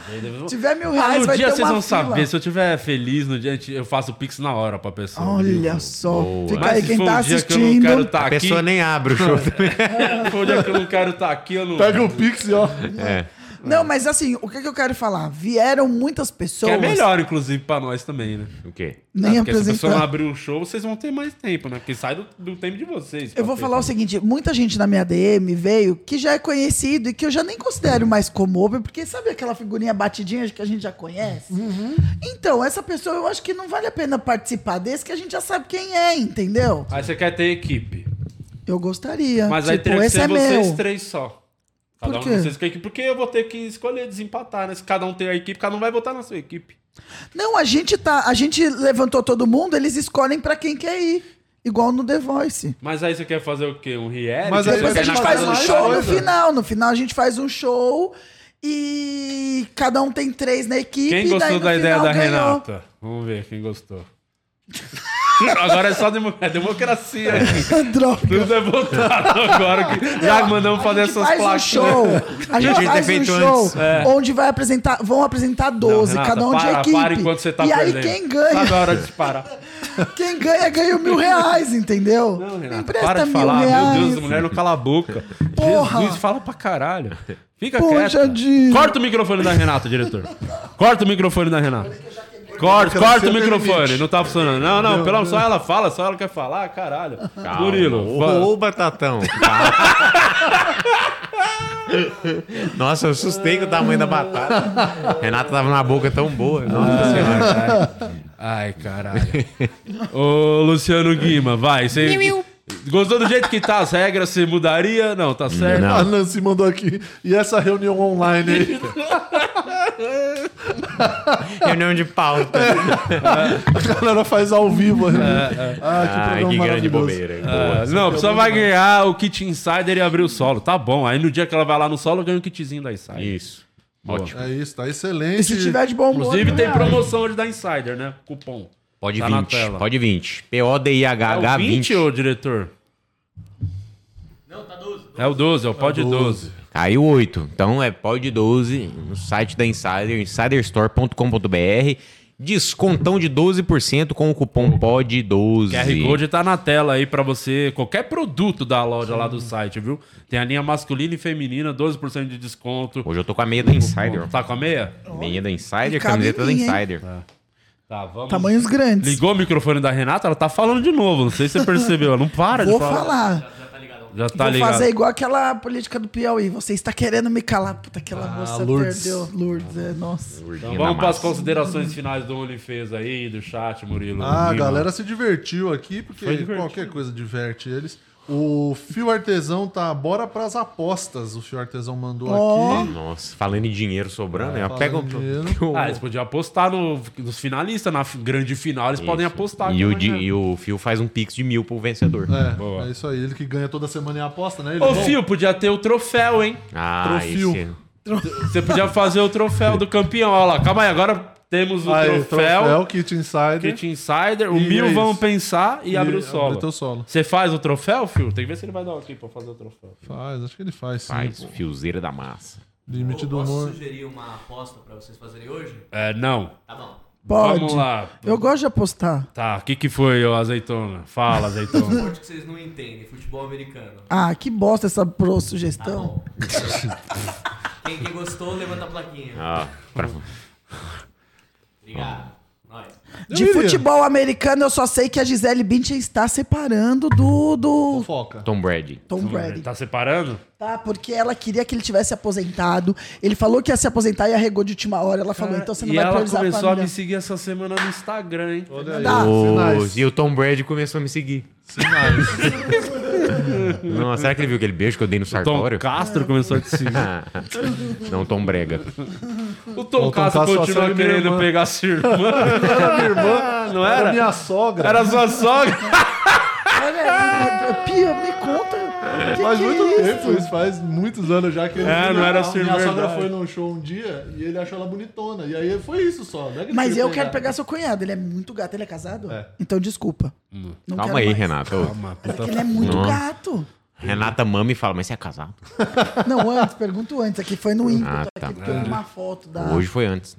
Se tiver mil Ah, reais, no vai dia ter vocês vão fila. saber. Se eu tiver feliz no dia, eu faço o Pix na hora pra pessoa. Olha só. Fica Mas aí quem tá o dia que eu assistindo. não quero estar A aqui, pessoa nem abre o show. se for o dia que eu não quero estar aqui, eu não. Pega o Pix e ó. É. Não, mas assim, o que, que eu quero falar? Vieram muitas Que pessoas. é melhor, inclusive, pra nós também, né? O quê? Nem Ah, porque se a pessoa abrir um show, vocês vão ter mais tempo, né? Porque sai do, do tempo de vocês. Eu vou falar o seguinte: muita gente na minha DM veio que já é conhecido e que eu já nem considero mais como open, porque sabe aquela figurinha batidinha que a gente já conhece? Uhum. Então, essa pessoa eu acho que não vale a pena participar desse, que a gente já sabe quem é, entendeu? Aí você quer ter equipe. Eu gostaria. Mas aí tipo, teria que ser é vocês meu. três só. Cada Por um quê? de vocês com a equipe. Porque eu vou ter que escolher desempatar, né? Se cada um tem a equipe, cada um vai votar na sua equipe. Não, a gente tá. A gente levantou todo mundo, eles escolhem pra quem quer ir. Igual no The Voice. Mas aí você quer fazer o quê? Um reality? Mas aí Você Depois quer a gente na faz casa um do show no final. No final a gente faz um show e cada um tem três na equipe. Quem e daí gostou no da ideia final da ganhou. Renata? Vamos ver quem gostou. Agora é só demo- é democracia. Droga. Tudo é votado agora. Que já mandamos fazer A gente essas faz um show. A gente ter faz um show. É. onde vai apresentar, vão apresentar 12, Renata, cada um para, de equipe. Para enquanto você tá e aí perdendo. quem ganha, Sabe a hora de parar. quem ganha ganha mil reais, entendeu? Não, Renata, empresta para de falar. reais. Meu Deus, mulher não cala a boca. Porra. Jesus, fala pra caralho. Fica Poxa, quieta. Dino. Corta o microfone da Renata, diretor. Corta o microfone da Renata. Corta, corta o microfone, não tá funcionando. Não, não, pelo menos só ela fala, só ela quer falar, caralho. Murilo, va- Ô, Batatão. Nossa, eu assustei com o tamanho da batata. Renata tava na boca tão boa. Nossa senhora. Ai, caralho. Ô, Luciano Guima, vai. Você gostou do jeito que tá as regras? Você mudaria? Não, tá certo. A Nancy mandou aqui. E essa reunião online aí? Reunião de pauta. A galera faz ao vivo. né? É, Ah, que programa que grande bobeira. Ah, não, a pessoa vai ganhar o kit Insider e abrir o solo. Tá bom. Aí no dia que ela vai lá no solo, ganha o kitzinho da Insider. Isso. Boa. Ótimo. É isso, tá excelente. E se tiver de bom humor, Inclusive mil tem reais. promoção hoje da Insider, né? Cupom. Pode Tá na 20. tela. Pode 20. É o P-O-D-I-H-H 20, 20. ô diretor? Não, tá 12. É o 12, é o pod 12. Caiu 8. Então é pod 12 no site da Insider, insiderstore.com.br. Descontão de 12% com o cupom POD12. QR Code tá na tela aí pra você, qualquer produto da loja lá do site, viu? Tem a linha masculina e feminina, 12% de desconto. Hoje eu tô com a meia da Insider. Tá com a meia? Meia da Insider, camiseta da? Insider. Tá, vamos. Tamanhos grandes. Ligou o microfone da Renata, ela tá falando de novo. Não sei se você percebeu. Ela não para Vou de falar. falar. Já tá Vou ligado. fazer igual aquela política do Piauí. Você está querendo me calar. Puta, aquela moça Lourdes. perdeu. Lourdes, é, nossa. Então vamos para as considerações finais do OnlyFans aí, do chat, Murilo. Ah, a galera se divertiu aqui, porque divertido. qualquer coisa diverte eles. O Fio Artesão tá. Bora pras apostas. O Fio Artesão mandou Ó. aqui. Nossa, falando em dinheiro sobrando, né? falando Pega o. dinheiro. Ah, eles podiam apostar no- nos finalistas, na grande final, eles podem apostar. E o, di- ganhar. e o Fio faz um pix de mil pro vencedor. É, é isso aí. Ele que ganha toda semana em aposta, né? Ele Ô, bom. Fio, podia ter o troféu, hein? Ah, Trofio. esse... Você podia fazer o troféu do campeão. Olha lá, calma aí, agora temos o Aí, troféu. troféu, Kit Insider. Kit Insider, o E mil é vamos pensar e, E abrir o solo. teu solo. Você faz o troféu, Fio? Tem que ver se ele vai dar aqui pra fazer o troféu. Faz, acho que ele faz. sim. Faz, fiozeira da massa. Limite do Posso humor. sugerir uma aposta pra vocês fazerem hoje? É, não. Tá bom. Pode. Vamos lá. Eu gosto de apostar. Tá, o que que foi, ô azeitona? Fala, azeitona. Esporte que vocês não entendem, futebol americano. Ah, que bosta essa pro Tá sugestão. bom. quem, quem gostou, levanta a plaquinha. Ah, pra... Obrigado. Nós. De futebol americano, eu só sei que a Gisele Bündchen está separando do, do Foca. Tom Brady. Tom Brady. Tá separando? Tá, porque ela queria que ele tivesse aposentado. Ele falou que ia se aposentar e arregou de última hora. Ela falou, então você não e vai ela priorizar a começou a família. me seguir essa semana no Instagram, hein? Olha aí. Tá. Ô, e o Tom Brady começou a me seguir. Sinais. Não, será que ele viu aquele beijo que eu dei no Tom Sartório? Castro começou a te seguir. Não, Tom Brega. O Tom Tom Castro Castro continua só minha querendo irmã. pegar sua irmã. Era minha irmã. Não Era era? minha sogra. Era sua sogra. Olha, Pia, Faz que é muito isso? tempo, isso faz muitos anos já que ele É, não era a assim, Minha sogra verdade. foi num show um dia e ele achou ela bonitona. E aí foi isso só. não é que Mas eu quero pegar seu cunhado. Ele é muito gato. Ele é casado? É. Então desculpa. Não Calma aí, mais. Renato. Calma, É ele é muito Nossa. gato. Renata mama e fala, mas você é casado? Não, antes, pergunto antes. Aqui foi no ímpeto. Ah, tá. Aqui tem uma foto da... Hoje foi antes.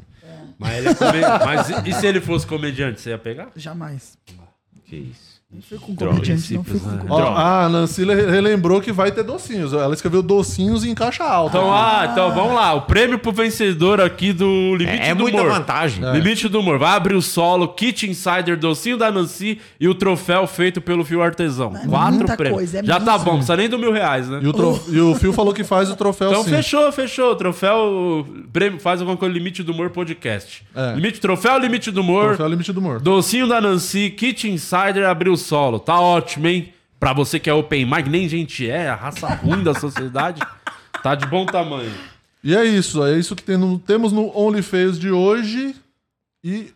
Mas, ele é come- Mas e- e se ele fosse comediante, você ia pegar? Jamais. Que isso. Não fui com Droga, comediante, não simples, com né? Ó, a Nancy le- relembrou que vai ter docinhos. Ela escreveu docinhos em caixa alta. Então, ah, então vamos lá. O prêmio pro vencedor aqui do Limite É, é do muita Humor. vantagem. É. Limite do Humor. Vai abrir o solo, kit insider, docinho da Nancy e o troféu feito pelo Fio Artesão. Quatro muita prêmios. coisa, é Já tá bom, não precisa nem do mil reais, né? E o, tro- e o Fio falou que faz o troféu Então sim. fechou, fechou. Troféu. Prêmio, faz alguma coisa, limite do humor podcast. É. Limite, troféu limite do humor. Troféu limite do humor. Docinho da Nancy, Kit Insider abriu o solo. Tá ótimo, hein? Pra você que é open mic, nem gente é, a raça ruim da sociedade. Tá de bom tamanho. E é isso. É isso que tem no- temos no OnlyFans de hoje. E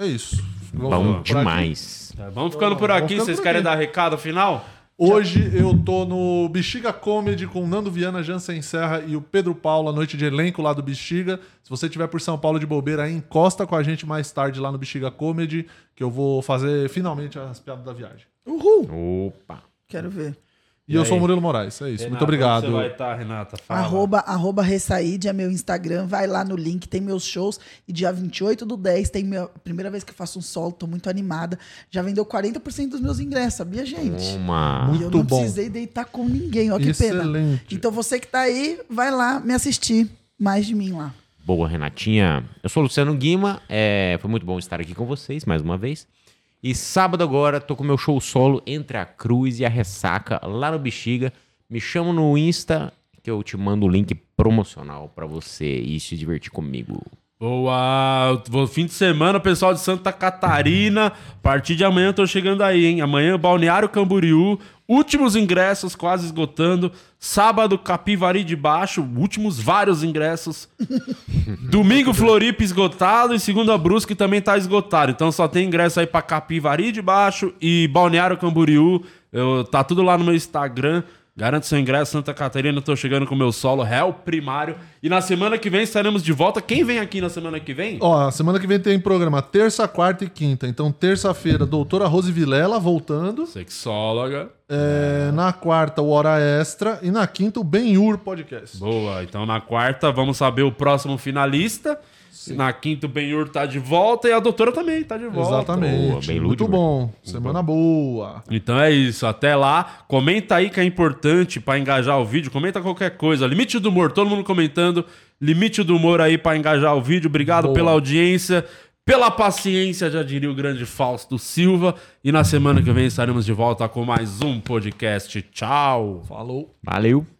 é isso. Vamos Bom demais. Tá, vamos ficando por aqui. ficando Vocês por querem aqui. dar recado final? Hoje eu tô no Bexiga Comedy com Nando Viana, Jansen Serra e o Pedro Paulo, a noite de elenco lá do Bexiga. Se você estiver por São Paulo de bobeira, aí encosta com a gente mais tarde lá no Bexiga Comedy, que eu vou fazer finalmente as piadas da viagem. Uhul. Opa. Quero ver. E, eu aí? sou o Murilo Moraes, é isso. Renata, Muito obrigado. Você vai estar, Renata? Fala. Arroba, arroba Ressaíde é meu Instagram. Vai lá no link, tem meus shows. E dia 28 do 10 tem minha primeira vez que eu faço um solo, tô muito animada. Já vendeu 40% dos meus ingressos, sabia, gente? Uma. E eu Muito não bom. precisei deitar com ninguém, ó que pena. Excelente. Então você que tá aí, vai lá me assistir. Mais de mim lá. Boa, Renatinha. Eu sou o Luciano Guima. é, foi muito bom estar aqui com vocês mais uma vez. E sábado agora tô com meu show solo Entre a Cruz e a Ressaca lá no Bexiga. Me chama no Insta que eu te mando o link promocional pra você ir se divertir comigo. Boa! Fim de semana, pessoal de Santa Catarina. A partir de amanhã eu tô chegando aí, hein? Amanhã, Balneário Camboriú. Últimos ingressos quase esgotando. Sábado, Capivari de Baixo. Últimos vários ingressos. Domingo, Floripa esgotado. E segunda, Brusque também tá esgotado. Então só tem ingresso aí pra Capivari de Baixo e Balneário Camboriú. Eu, tá tudo lá no meu Instagram. Garante seu ingresso, Santa Catarina. Tô chegando com o meu solo, réu primário. E na semana que vem estaremos de volta. Quem vem aqui na semana que vem? Ó, semana que vem tem programa terça, quarta e quinta. Então, terça-feira, doutora Rose Vilela voltando. Sexóloga. É, Na quarta, o Hora Extra. E na quinta, o Benhur Podcast. Boa, então na quarta vamos saber o próximo finalista. Na quinta o Benhur tá de volta e a doutora também tá de volta. Exatamente. Muito bom. Semana boa. Então é isso, até lá. Comenta aí que é importante pra engajar o vídeo. Comenta qualquer coisa. Limite do humor, todo mundo comentando. Limite do humor aí pra engajar o vídeo. Obrigado Boa. pela audiência, pela paciência, já diria o grande Fausto Silva. E na semana que vem estaremos de volta com mais um podcast. Tchau. Falou. Valeu.